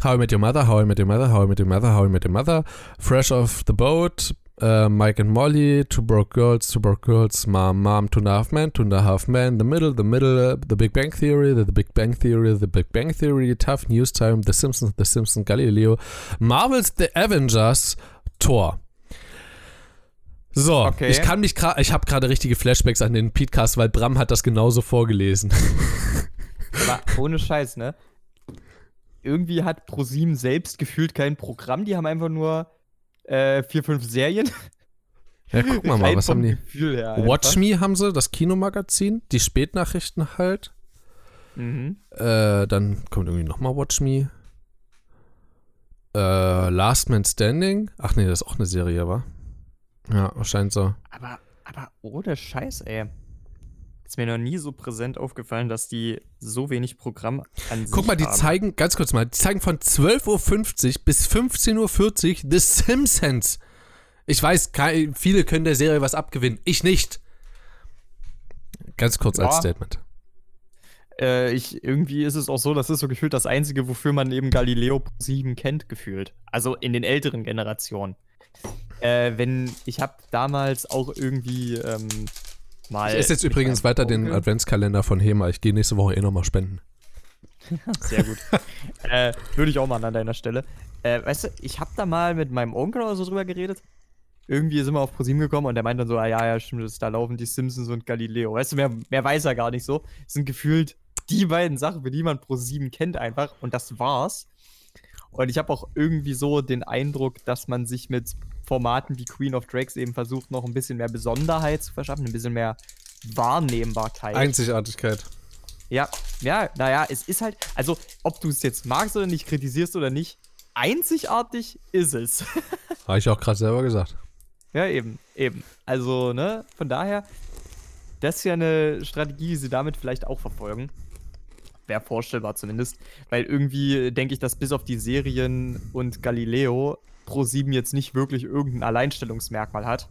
How I Met Your Mother, How I Met Your Mother, How I Met Your Mother, How I Met Your Mother, Fresh off the Boat, äh, Mike and Molly, Two Broke Girls, Two Broke Girls, Mom, Mom, Two and a Half Men, Two and a Half Men, The Middle, The Middle, uh, The Big Bang Theory, The, The Big Bang Theory, The Big Bang Theory, Tough News Time, The Simpsons, The Simpsons, Galileo, Marvel's The Avengers, Thor. So,
Okay.
ich kann mich gerade, ich habe gerade richtige Flashbacks an den Podcast, weil Bram hat das genauso vorgelesen.
Aber ohne Scheiß, ne? Irgendwie hat ProSieben selbst gefühlt kein Programm. Die haben einfach nur äh, vier, fünf Serien.
Ja, guck mal, mal was haben die?
Her.
Watch Me haben sie, das Kinomagazin, die Spätnachrichten halt.
Mhm.
Äh, dann kommt irgendwie nochmal Watch Me. Äh, Last Man Standing. Ach nee, das ist auch eine Serie, war. Ja, scheint so.
Aber, aber ohne Scheiß, ey. Ist mir noch nie so präsent aufgefallen, dass die so wenig Programm an sich
Guck mal, die
haben.
zeigen, ganz kurz mal, die zeigen von 12.50 Uhr bis 15.40 Uhr The Simpsons. Ich weiß, viele können der Serie was abgewinnen. Ich nicht. Ganz kurz als
Ja.
Statement.
Äh, ich, irgendwie ist es auch so, das ist so gefühlt das Einzige, wofür man eben Galileo 7 kennt, gefühlt. Also in den älteren Generationen. Äh, wenn, ich habe damals auch irgendwie ähm, mal.
Ich esse jetzt übrigens weiter den
Onkel-
Adventskalender von Hema. Ich gehe nächste Woche eh nochmal spenden.
Sehr gut. äh, Würde ich auch machen an deiner Stelle. Äh, weißt du, ich habe da mal mit meinem Onkel oder so drüber geredet. Irgendwie sind wir auf ProSieben gekommen und der meint dann so, ah, ja, ja, stimmt, das, da laufen die Simpsons und Galileo. Weißt du, mehr, mehr weiß er gar nicht so. Das sind gefühlt die beiden Sachen, für die man ProSieben kennt einfach und das war's. Und ich habe auch irgendwie so den Eindruck, dass man sich mit Formaten wie Queen of Drags eben versucht, noch ein bisschen mehr Besonderheit zu verschaffen, ein bisschen mehr Wahrnehmbarkeit.
Einzigartigkeit.
Ja, ja, naja, es ist halt, also ob du es jetzt magst oder nicht, kritisierst oder nicht, einzigartig ist es.
Habe ich auch gerade selber gesagt.
ja, eben, eben. Also, ne, von daher, das ist ja eine Strategie, die sie damit vielleicht auch verfolgen. Wäre vorstellbar zumindest, weil irgendwie denke ich, dass bis auf die Serien und Galileo Pro7 jetzt nicht wirklich irgendein Alleinstellungsmerkmal hat.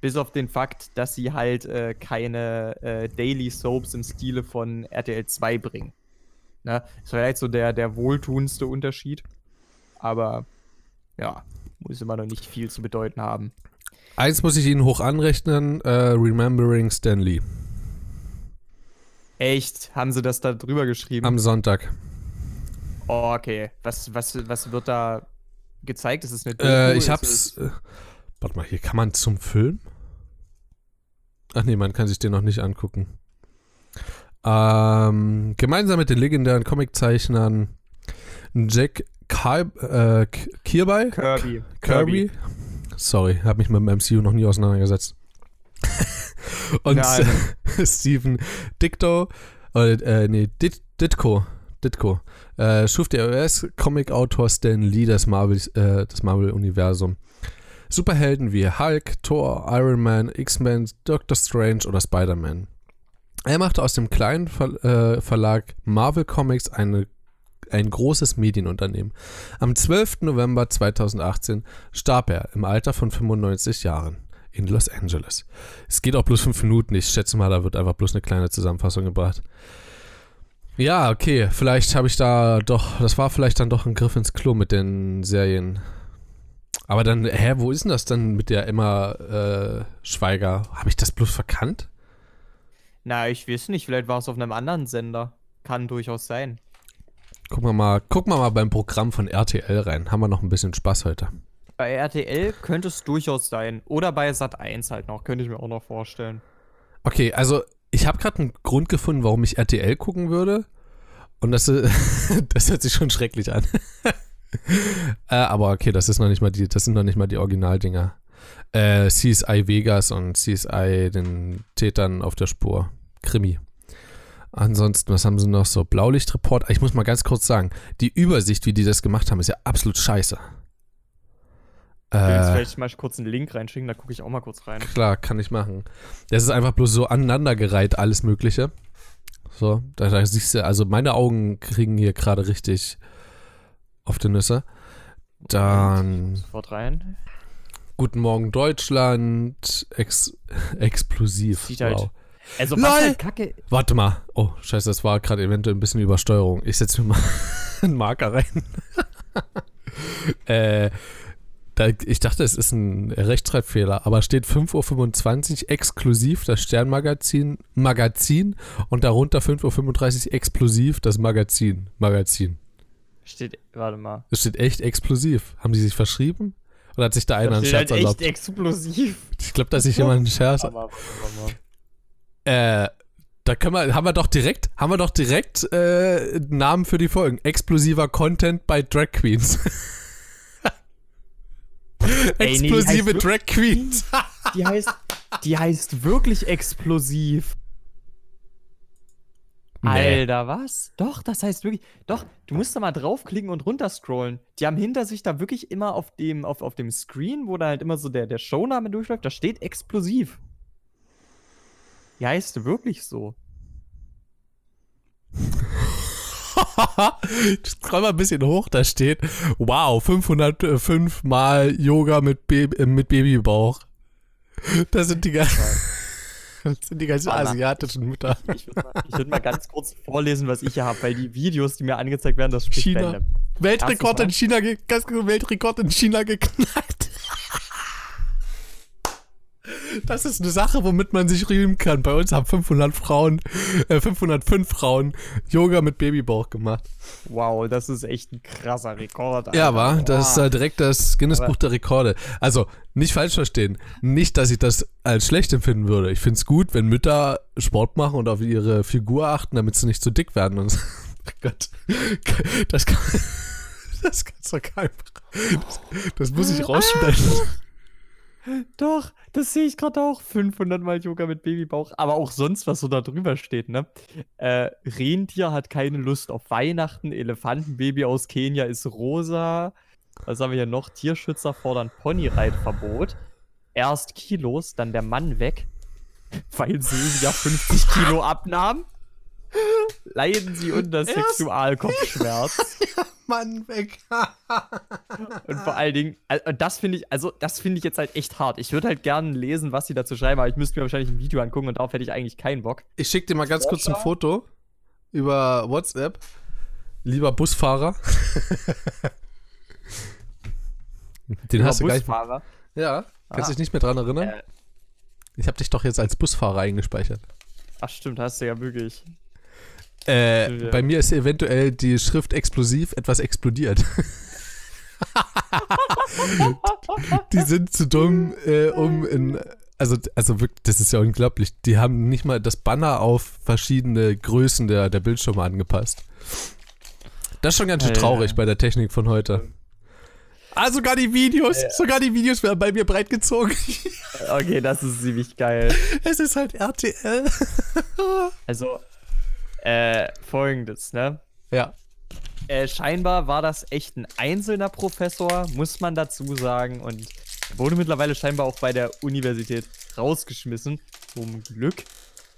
Bis auf den Fakt, dass sie halt äh, keine äh, Daily Soaps im Stile von RTL 2 bringen. Ne? Das wäre vielleicht so der, der wohltuendste Unterschied. Aber ja, muss immer noch nicht viel zu bedeuten haben.
Eins muss ich Ihnen hoch anrechnen: äh, Remembering Stanley.
Echt? Haben sie das da drüber geschrieben?
Am Sonntag.
oh, okay. Was, was, was wird da gezeigt? Ist es eine
Äh,
Doku?
ich
Ist
hab's.
es-
Äh, warte mal, hier kann man zum Film? Ach nee, man kann sich den noch nicht angucken. Ähm, gemeinsam mit den legendären Comiczeichnern Jack Kal äh, Kirby?
Kirby.
Kirby? Sorry, habe mich mit dem MCU noch nie auseinandergesetzt. Und
Nein.
Steven Dicto, oder, äh, nee, Dit, Ditko, Ditko, äh, schuf der US-Comic-Autor Stan Lee das Marvel, äh, Marvel-Universum. Superhelden wie Hulk, Thor, Iron Man, X-Men, Doctor Strange oder Spider-Man. Er machte aus dem kleinen Ver äh, Verlag Marvel Comics eine, ein großes Medienunternehmen. Am 12. November 2018 starb er im Alter von 95 Jahren in Los Angeles. Es geht auch bloß fünf Minuten. Ich schätze mal, da wird einfach bloß eine kleine Zusammenfassung gebracht. Ja, okay. Vielleicht habe ich da doch, das war vielleicht dann doch ein Griff ins Klo mit den Serien. Aber dann, hä, wo ist denn das dann mit der Emma äh, Schweiger? Habe ich das bloß verkannt?
Na, ich weiß nicht. Vielleicht war es auf einem anderen Sender. Kann durchaus sein.
Gucken wir mal, gucken wir mal beim Programm von RTL rein. Haben wir noch ein bisschen Spaß heute.
Bei RTL könnte es durchaus sein. Oder bei Sat 1 halt noch. Könnte ich mir auch noch vorstellen.
Okay, also ich habe gerade einen Grund gefunden, warum ich RTL gucken würde. Und das, das hört sich schon schrecklich an. äh, aber okay, das ist noch nicht mal die, das sind noch nicht mal die Originaldinger. Äh, CSI Vegas und CSI den Tätern auf der Spur. Krimi. Ansonsten, was haben sie noch so? Blaulichtreport. Ich muss mal ganz kurz sagen, die Übersicht, wie die das gemacht haben, ist ja absolut scheiße.
Willst
Äh,
vielleicht mal kurz einen Link reinschicken, da gucke ich auch mal kurz rein.
Klar, kann ich machen. Das ist einfach bloß so aneinandergereiht, alles Mögliche. So, da, da siehst du, also meine Augen kriegen hier gerade richtig auf die Nüsse. Dann
Sofort rein.
Guten Morgen Deutschland, ex, explosiv.
Sieht halt-
wow.
Also,
LOL!
was halt kacke.
Warte mal. Oh, scheiße, das war gerade eventuell ein bisschen Übersteuerung. Ich setze mir mal einen Marker rein. äh, Da, ich dachte, es ist ein Rechtschreibfehler, aber steht 5.25 Uhr exklusiv das Sternmagazin Magazin und darunter 5.35 Uhr explosiv das Magazin Magazin.
Steht, warte mal.
Es steht echt explosiv. Haben die sich verschrieben? Oder hat sich da einer einen Scherz
halt echt
erlaubt?
explosiv.
Ich glaube, dass sich jemand einen Scherz.
Aber, warte mal.
Äh, da können wir, haben wir doch direkt, haben wir doch direkt äh, Namen für die Folgen. Explosiver Content bei Drag Queens.
Ey, die
Explosive Drag Queens.
Die heißt, die heißt wirklich explosiv.
Nee.
Alter, was? Doch, das heißt wirklich. Doch, du musst da mal draufklicken und runterscrollen. Die haben hinter sich da wirklich immer auf dem, auf, auf dem Screen, wo da halt immer so der, der Showname durchläuft, da steht explosiv. Die heißt wirklich so.
Scroll mal ein bisschen hoch, da steht, wow, 505 mal Yoga mit, äh, mit Babybauch. Das sind die, ga- das sind die ganzen asiatischen Mütter.
Ich würde mal, ich würd mal ganz kurz vorlesen, was ich hier habe, weil die Videos, die mir angezeigt werden, das spricht
China. Weltrekord in China, Weltrekord in China geknackt. Das ist eine Sache, womit man sich rühmen kann. Bei uns haben 500 Frauen, äh, 505 Frauen Yoga mit Babybauch gemacht.
Wow, das ist echt ein krasser Rekord.
Ja,
Alter.
war. Das ist äh, direkt das Guinness
Aber-
Buch der Rekorde. Also, nicht falsch verstehen. Nicht, dass ich das als schlecht empfinden würde. Ich finde es gut, wenn Mütter Sport machen und auf ihre Figur achten, damit sie nicht zu dick werden. Und so. oh Gott. Das kann, das kannst du keinem. Das, das muss ich rausschneiden.
Doch, das sehe ich gerade auch. 500 Mal Yoga mit Babybauch. Aber auch sonst, was so da drüber steht, ne? Äh, Rentier hat keine Lust auf Weihnachten. Elefantenbaby aus Kenia ist rosa. Was haben wir hier noch? Tierschützer fordern Ponyreitverbot. Erst Kilos, dann der Mann weg, weil Silvia 50 Kilo abnahm. Leiden sie unter
Erst-
Sexualkopfschmerz.
Mann, weg.
Und vor allen Dingen, al- und das finde ich, also das finde ich jetzt halt echt hart. Ich würde halt gerne lesen, was sie dazu schreiben, aber ich müsste mir wahrscheinlich ein Video angucken und darauf hätte ich eigentlich keinen Bock.
Ich schicke dir mal ganz kurz ein Foto über WhatsApp. Lieber Busfahrer. Den hast du gleich.
Busfahrer.
Ja, kannst
Ah.
dich nicht mehr dran erinnern?
Äh.
Ich habe dich doch jetzt als Busfahrer eingespeichert.
Ach stimmt, hast du ja wirklich.
Äh,
Ja.
bei mir ist eventuell die Schrift explosiv etwas explodiert. die sind zu dumm, äh, um in. Also, also wirklich, das ist ja unglaublich. Die haben nicht mal das Banner auf verschiedene Größen der, der Bildschirme angepasst. Das ist schon ganz schön traurig bei der Technik von heute. Ah, sogar die Videos, sogar die Videos werden bei mir breitgezogen.
Okay, das ist ziemlich geil.
es ist halt RTL.
Also, äh, folgendes, ne?
ja.
Äh, scheinbar war das echt ein einzelner Professor, muss man dazu sagen, und wurde mittlerweile scheinbar auch bei der Universität rausgeschmissen. Zum Glück.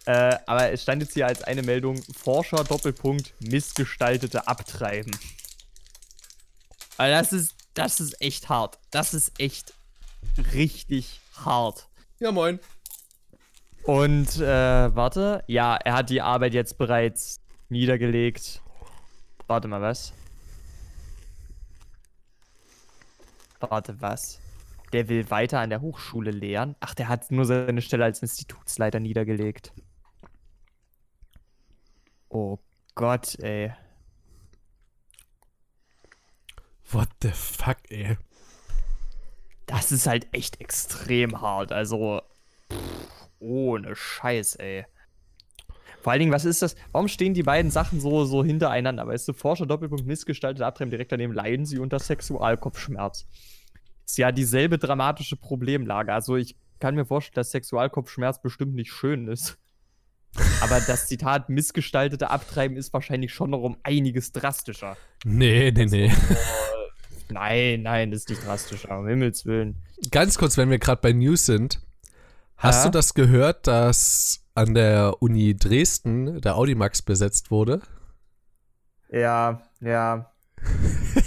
Äh, aber es stand jetzt hier als eine Meldung: Forscher Doppelpunkt missgestaltete Abtreiben. Also das ist, das ist echt hart. Das ist echt richtig hart.
Ja, moin.
Und äh, warte, ja, er hat die Arbeit jetzt bereits niedergelegt. Warte mal, was? Warte, was? Der will weiter an der Hochschule lehren? Ach, der hat nur seine Stelle als Institutsleiter niedergelegt. Oh Gott, ey.
What the fuck, ey.
Das ist halt echt extrem hart. Also, ohne Scheiß, ey. Vor allen Dingen, was ist das? Warum stehen die beiden Sachen so, so hintereinander? Weißt du, Forscher Doppelpunkt missgestaltet Abtreiben direkt daneben leiden sie unter Sexualkopfschmerz. Ist ja dieselbe dramatische Problemlage. Also ich kann mir vorstellen, dass Sexualkopfschmerz bestimmt nicht schön ist. Aber das Zitat missgestaltete Abtreiben ist wahrscheinlich schon noch um einiges drastischer.
Nee, nee, nee.
Nein, nein, ist nicht drastischer, um Himmels Willen.
Ganz kurz, wenn wir gerade bei News sind. Hast
Ja?
du das gehört, dass an der Uni Dresden der Audimax besetzt wurde?
Ja, ja.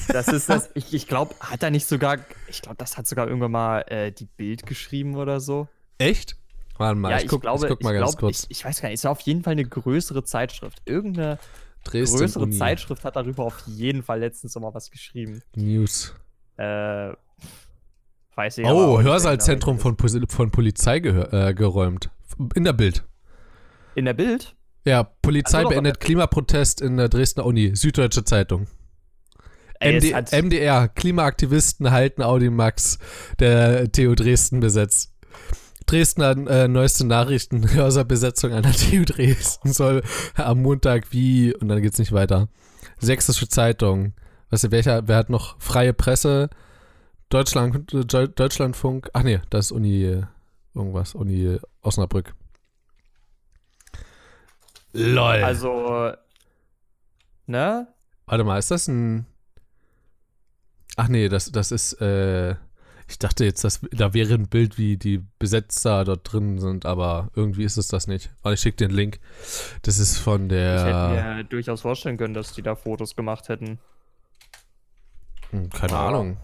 Das ist das. Ich, ich glaube, hat er nicht sogar. Ich glaube, das hat sogar irgendwann mal äh, die Bild geschrieben oder so.
Echt? Warte mal,
ja,
ich, guck,
glaube,
ich guck mal
ich,
ganz
glaub,
kurz.
Ich, ich weiß gar nicht, es war auf jeden Fall eine größere Zeitschrift. Irgendeine
Dresden
größere
Uni
Zeitschrift hat darüber auf jeden Fall letztens noch mal was geschrieben.
News.
Äh, Weiß ich
Oh, Hörsaalzentrum von, von Polizei äh, geräumt. In der Bild.
In der Bild?
Ja, Polizei
Also
beendet Klimaprotest in der Dresdner Uni. Süddeutsche Zeitung.
Ey,
MD, MDR, Klimaaktivisten halten Audi Max der TU Dresden besetzt. Dresdner äh, neueste Nachrichten, Hörsaalbesetzung an der TU Dresden soll am Montag wie, und dann geht's nicht weiter. Sächsische Zeitung. Weißt du, welcher, wer hat noch freie Presse? Deutschland, Deu- Deutschlandfunk. Ach nee, das ist Uni äh, irgendwas, Uni Osnabrück. LOL.
Also, ne?
Warte mal, ist das ein. Ach nee, das, das ist, äh, ich dachte jetzt, dass, da wäre ein Bild, wie die Besetzer dort drin sind, aber irgendwie ist es das nicht. Warte, ich schicke den Link. Das ist von
Ich hätte
der.
mir durchaus vorstellen können, dass die da Fotos gemacht hätten.
Hm, keine
Ah.
Ahnung.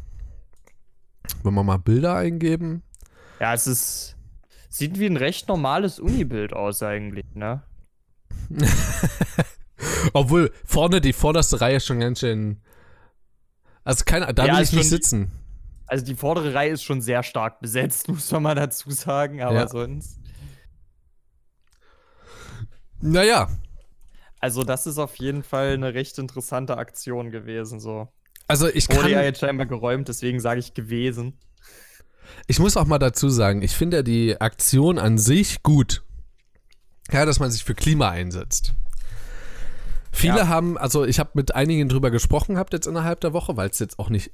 Wenn wir mal Bilder eingeben.
Ja, es ist. Sieht wie ein recht normales Uni-Bild aus, eigentlich, ne?
Obwohl, vorne die vorderste Reihe schon ganz schön. Also, keine, da
Ja,
will ich nicht sitzen.
Also, die vordere Reihe ist schon sehr stark besetzt, muss man mal dazu sagen, aber
Ja.
sonst.
Naja,
Also, das ist auf jeden Fall eine recht interessante Aktion gewesen, so.
Also ich
Wurde
kann.
ja jetzt scheinbar geräumt, deswegen sage ich gewesen.
Ich muss auch mal dazu sagen, ich finde die Aktion an sich gut. Ja, dass man sich für Klima einsetzt. Viele
Ja.
haben, also ich habe mit einigen drüber gesprochen gehabt jetzt innerhalb der Woche, weil es jetzt auch nicht,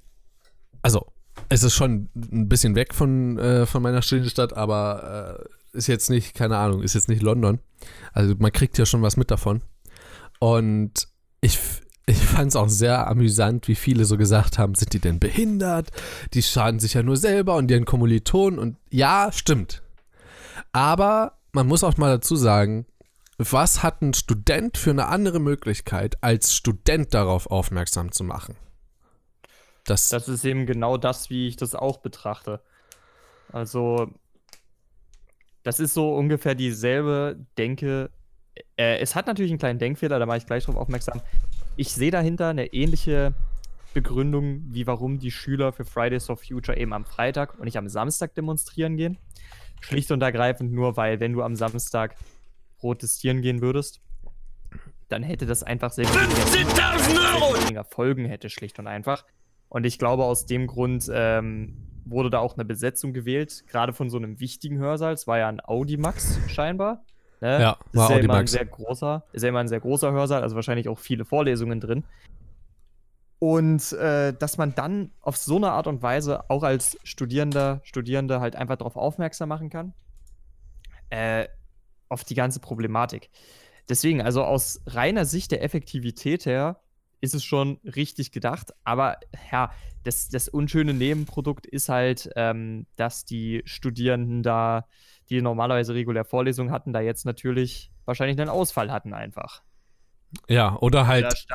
also es ist schon ein bisschen weg von, äh, von meiner Studienstadt, aber äh, ist jetzt nicht, keine Ahnung, ist jetzt nicht London. Also man kriegt ja schon was mit davon. Und ich, ich fand es auch sehr amüsant, wie viele so gesagt haben, sind die denn behindert? Die schaden sich ja nur selber und ihren Kommilitonen. Und ja, stimmt. Aber man muss auch mal dazu sagen, was hat ein Student für eine andere Möglichkeit, als Student darauf aufmerksam zu machen? Das,
Das ist eben genau das, wie ich das auch betrachte. Also, das ist so ungefähr dieselbe Denke. Äh, es hat natürlich einen kleinen Denkfehler, da mache ich gleich drauf aufmerksam. Ich sehe dahinter eine ähnliche Begründung, wie warum die Schüler für Fridays for Future eben am Freitag und nicht am Samstag demonstrieren gehen. Schlicht und ergreifend nur, weil, wenn du am Samstag protestieren gehen würdest, dann hätte das einfach sehr weniger Folgen hätte, schlicht und einfach. Und ich glaube, aus dem Grund ähm, wurde da auch eine Besetzung gewählt, gerade von so einem wichtigen Hörsaal. Es war ja ein Audimax scheinbar. Ne?
Ja,
Das
war
ist ja immer ein sehr großer, ist ja immer ein sehr großer Hörsaal, also wahrscheinlich auch viele Vorlesungen drin. Und äh, dass man dann auf so eine Art und Weise auch als Studierender, Studierende halt einfach darauf aufmerksam machen kann, äh, auf die ganze Problematik. Deswegen, also aus reiner Sicht der Effektivität her, ist es schon richtig gedacht. Aber ja, das, das unschöne Nebenprodukt ist halt, ähm, dass die Studierenden da, die normalerweise regulär Vorlesungen hatten, da jetzt natürlich wahrscheinlich einen Ausfall hatten einfach.
ja, oder halt.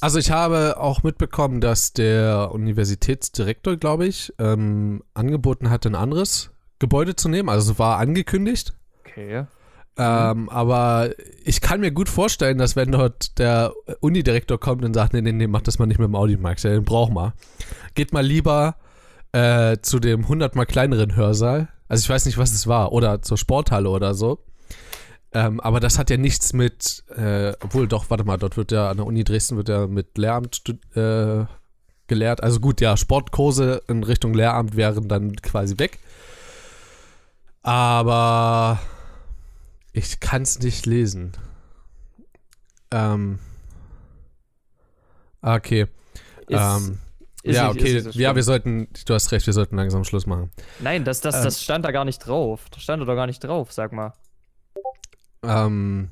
Also ich habe auch mitbekommen, dass der Universitätsdirektor, glaube ich, ähm, angeboten hatte, ein anderes Gebäude zu nehmen. Also es war angekündigt.
okay.
Ähm, aber ich kann mir gut vorstellen, dass wenn dort der Unidirektor kommt und sagt, nee, nee, nee, mach das mal nicht mit dem Audimax, den brauchen wir. Geht mal lieber äh, zu dem 100 mal kleineren Hörsaal. Also ich weiß nicht, was es war. Oder zur Sporthalle oder so. Ähm, aber das hat ja nichts mit, äh, obwohl doch, warte mal, dort wird ja an der Uni Dresden wird ja mit Lehramt äh, gelehrt. Also gut, ja, Sportkurse in Richtung Lehramt wären dann quasi weg. Aber ich kann es nicht lesen. Ähm. Okay.
Ist,
ähm,
ist
ja,
nicht-
okay.
nicht so
ja, wir sollten, du hast recht, wir sollten langsam Schluss machen.
Nein, das, das,
Ähm.
das stand da gar nicht drauf. Das stand da gar nicht drauf, sag mal.
Ähm,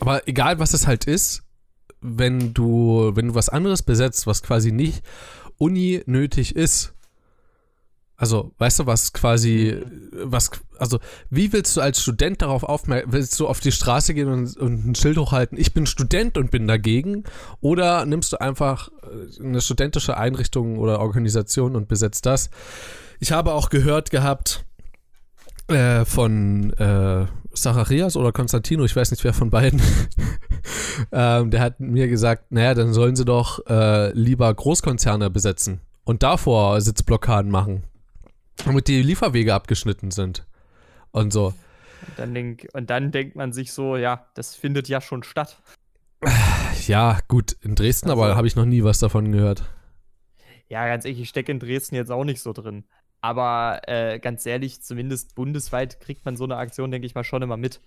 aber egal, was es halt ist, wenn du, wenn du was anderes besetzt, was quasi nicht Uni nötig ist, also, weißt du, was quasi, was, also, wie willst du als Student darauf aufmerken, willst du auf die Straße gehen und, und ein Schild hochhalten, ich bin Student und bin dagegen, oder nimmst du einfach äh, eine studentische Einrichtung oder Organisation und besetzt das? Ich habe auch gehört gehabt, äh, von äh, Zacharias oder Konstantino, ich weiß nicht wer von beiden, ähm, der hat mir gesagt, naja, dann sollen sie doch äh, lieber Großkonzerne besetzen und davor Sitzblockaden machen. Damit die Lieferwege abgeschnitten sind. Und so.
Und dann, denk, und dann denkt man sich so, ja, das findet ja schon statt.
Ja, gut, in Dresden
Also-
aber habe ich noch nie was davon gehört.
Ja, ganz ehrlich, ich stecke in Dresden jetzt auch nicht so drin. Aber äh, ganz ehrlich, zumindest bundesweit kriegt man so eine Aktion, denke ich mal, schon immer mit.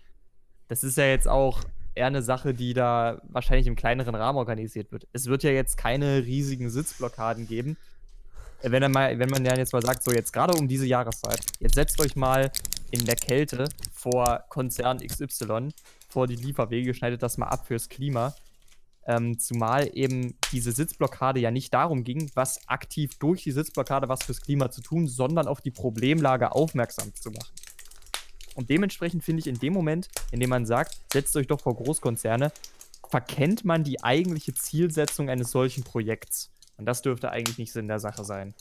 Das ist ja jetzt auch eher eine Sache, die da wahrscheinlich im kleineren Rahmen organisiert wird. Es wird ja jetzt keine riesigen Sitzblockaden geben. Wenn, er mal, wenn man ja jetzt mal sagt, so jetzt gerade um diese Jahreszeit, jetzt setzt euch mal in der Kälte vor Konzern XY, vor die Lieferwege, schneidet das mal ab fürs Klima. Ähm, zumal eben diese Sitzblockade ja nicht darum ging, was aktiv durch die Sitzblockade was fürs Klima zu tun, sondern auf die Problemlage aufmerksam zu machen. Und dementsprechend finde ich in dem Moment, in dem man sagt, setzt euch doch vor Großkonzerne, verkennt man die eigentliche Zielsetzung eines solchen Projekts. Und das dürfte eigentlich nicht Sinn der Sache sein.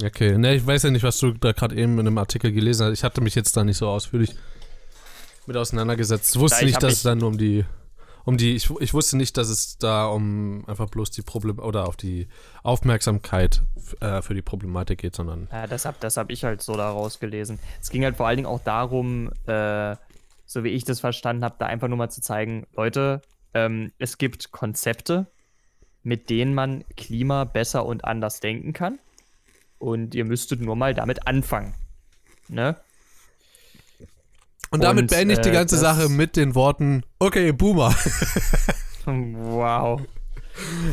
Okay, ne, ich weiß ja nicht, was du da gerade eben in einem Artikel gelesen hast. Ich hatte mich jetzt da nicht so ausführlich mit auseinandergesetzt. Ich wusste
Ja, ich
nicht, dass es dann um die, um die, ich, ich wusste nicht, dass es da um einfach bloß die Problem oder auf die Aufmerksamkeit äh, für die Problematik geht, sondern
Ja, das habe das hab ich halt so daraus gelesen. Es ging halt vor allen Dingen auch darum, äh, so wie ich das verstanden habe, da einfach nur mal zu zeigen, Leute, ähm, es gibt Konzepte, mit denen man Klima besser und anders denken kann. Und ihr müsstet nur mal damit anfangen. Ne?
Und damit
Und,
beende ich die
äh,
ganze
das-
Sache mit den Worten, okay, Boomer.
Wow.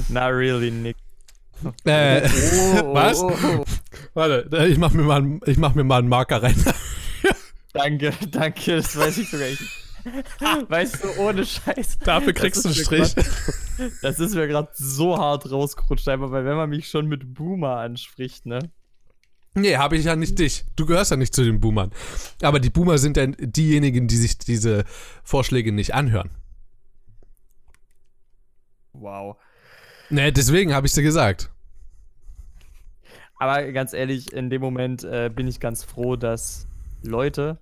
Na, really, Nick.
Äh,
Oh,
was?
oh, oh.
warte, ich mach mir mal, einen- ich mach mir mal einen Marker rein.
Danke, danke, das weiß ich sogar nicht. Weißt du, ohne Scheiß.
Dafür kriegst du einen Strich.
grad- Das ist mir gerade so hart rausgerutscht, einfach, weil wenn man mich schon mit Boomer anspricht, ne?
Nee, habe ich ja nicht dich. Du gehörst ja nicht zu den Boomern. Aber die Boomer sind dann diejenigen, die sich diese Vorschläge nicht anhören.
Wow.
Nee, deswegen habe ich dir gesagt.
Aber ganz ehrlich, in dem Moment äh, bin ich ganz froh, dass Leute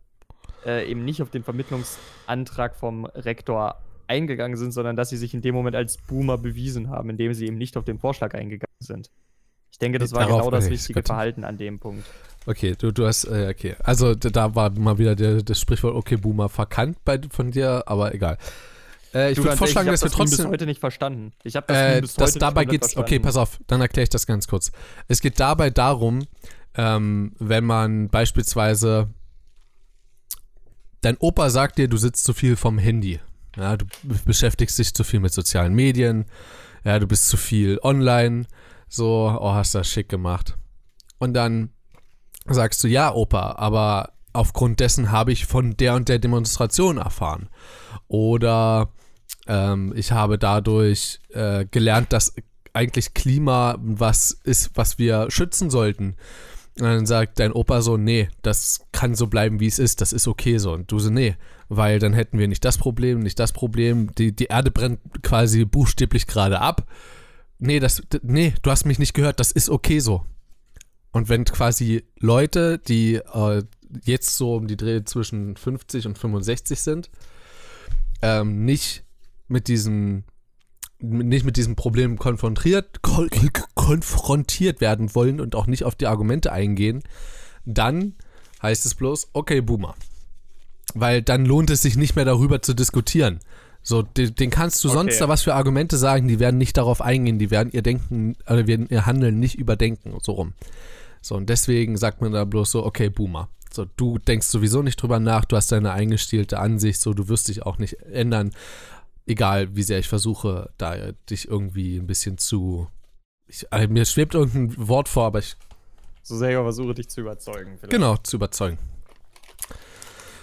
äh, eben nicht auf den Vermittlungsantrag vom Rektor eingegangen sind, sondern dass sie sich in dem Moment als Boomer bewiesen haben, indem sie eben nicht auf den Vorschlag eingegangen sind. Ich denke, das war
Darauf-
genau das
okay,
richtige. Verhalten an dem Punkt.
Okay, du, du hast, äh, okay. Also da war mal wieder der, das Sprichwort, okay, Boomer verkannt bei, von dir, aber egal. Äh, ich würde
ehrlich,
vorschlagen,
ich
dass wir
hab das Meme bis
trotzdem.
heute nicht verstanden. Ich habe das
Äh,
bis
das
heute
dabei
nicht
geht's, okay,
verstanden.
pass auf, dann erkläre ich das ganz kurz. Es geht dabei darum, ähm, wenn man beispielsweise dein Opa sagt dir, du sitzt zu viel vom Handy. Ja, du beschäftigst dich zu viel mit sozialen Medien. Ja, du bist zu viel online. So, oh, hast das schick gemacht. Und dann sagst du, ja, Opa, aber aufgrund dessen habe ich von der und der Demonstration erfahren. Oder ähm, ich habe dadurch äh, gelernt, dass eigentlich Klima was ist, was wir schützen sollten. Und dann sagt dein Opa so, nee, das kann so bleiben, wie es ist, das ist okay so. Und du so, nee, weil dann hätten wir nicht das Problem, nicht das Problem, die, die Erde brennt quasi buchstäblich gerade ab. Nee, das, nee, du hast mich nicht gehört, das ist okay so. Und wenn quasi Leute, die äh, jetzt so um die Dreh zwischen 50 und 65 sind, ähm, nicht mit diesem nicht mit diesem Problem konfrontiert, kon konfrontiert werden wollen und auch nicht auf die Argumente eingehen, dann heißt es bloß, okay, Boomer. Weil dann lohnt es sich nicht mehr darüber zu diskutieren. So, den, den kannst du sonst
Okay.
da was für Argumente sagen, die werden nicht darauf eingehen, die werden ihr Denken, oder werden ihr Handeln nicht überdenken, so rum. So, und deswegen sagt man da bloß so, okay, Boomer. So, du denkst sowieso nicht drüber nach, du hast deine eingestielte Ansicht, so, du wirst dich auch nicht ändern, egal wie sehr ich versuche, da dich irgendwie ein bisschen zu. Ich, äh, mir schwebt irgendein Wort vor, aber ich.
So sehr ich versuche, dich zu überzeugen. vielleicht.
Genau, zu überzeugen.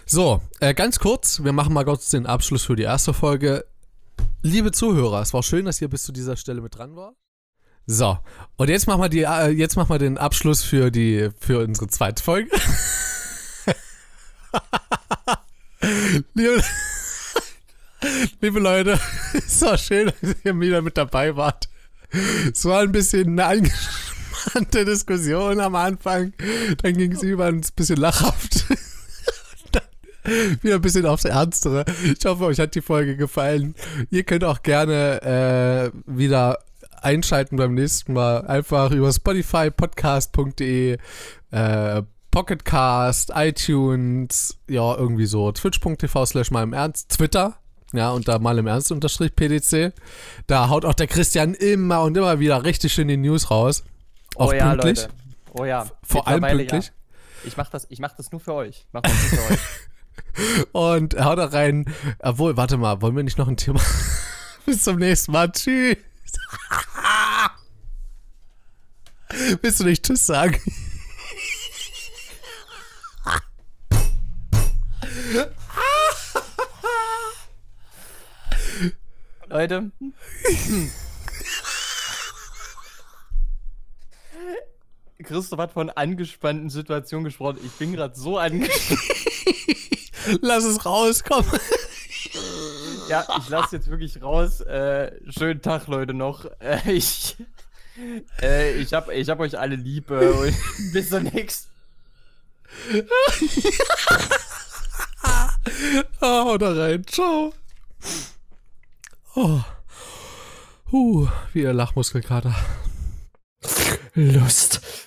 So, äh, ganz kurz, wir machen mal kurz den Abschluss für die erste Folge. Liebe Zuhörer, es war schön, dass ihr bis zu dieser Stelle mit dran war. So, und jetzt machen wir die, äh, jetzt machen wir den Abschluss für die, für unsere zweite Folge. liebe, liebe Leute, es war schön, dass ihr wieder mit dabei wart. Es war ein bisschen eine angespannte Diskussion am Anfang. Dann ging es über ein bisschen lachhaft. Dann wieder ein bisschen aufs Ernstere. Ich hoffe, euch hat die Folge gefallen. Ihr könnt auch gerne äh, wieder einschalten beim nächsten Mal. Einfach über Spotify, podcast.de, äh, Pocketcast, iTunes, ja, irgendwie so, twitch.tv slash mal im Ernst, Twitter, ja, und da mal im Ernst unterstrich PDC. Da haut auch der Christian immer und immer wieder richtig schön die News raus. Auch
oh ja,
pünktlich.
Leute. Oh ja.
Vor allem pünktlich.
Ja. Ich mach das, ich mach das nur für euch. Ich mach das nur für euch.
Und haut da rein. Obwohl, warte mal, wollen wir nicht noch ein Thema? Bis zum nächsten Mal. Tschüss. Willst du nicht Tschüss sagen?
Leute. Christoph hat von angespannten Situationen gesprochen. Ich bin gerade so angespannt.
Lass es raus, komm.
Ja, ich lasse jetzt wirklich raus. Äh, schönen Tag, Leute, noch. Äh, ich äh, ich habe ich hab euch alle lieb äh, und bis zum nächsten
Oh, hau da rein. Ciao. Oh. Huh, wie der Lachmuskelkater.
Lust.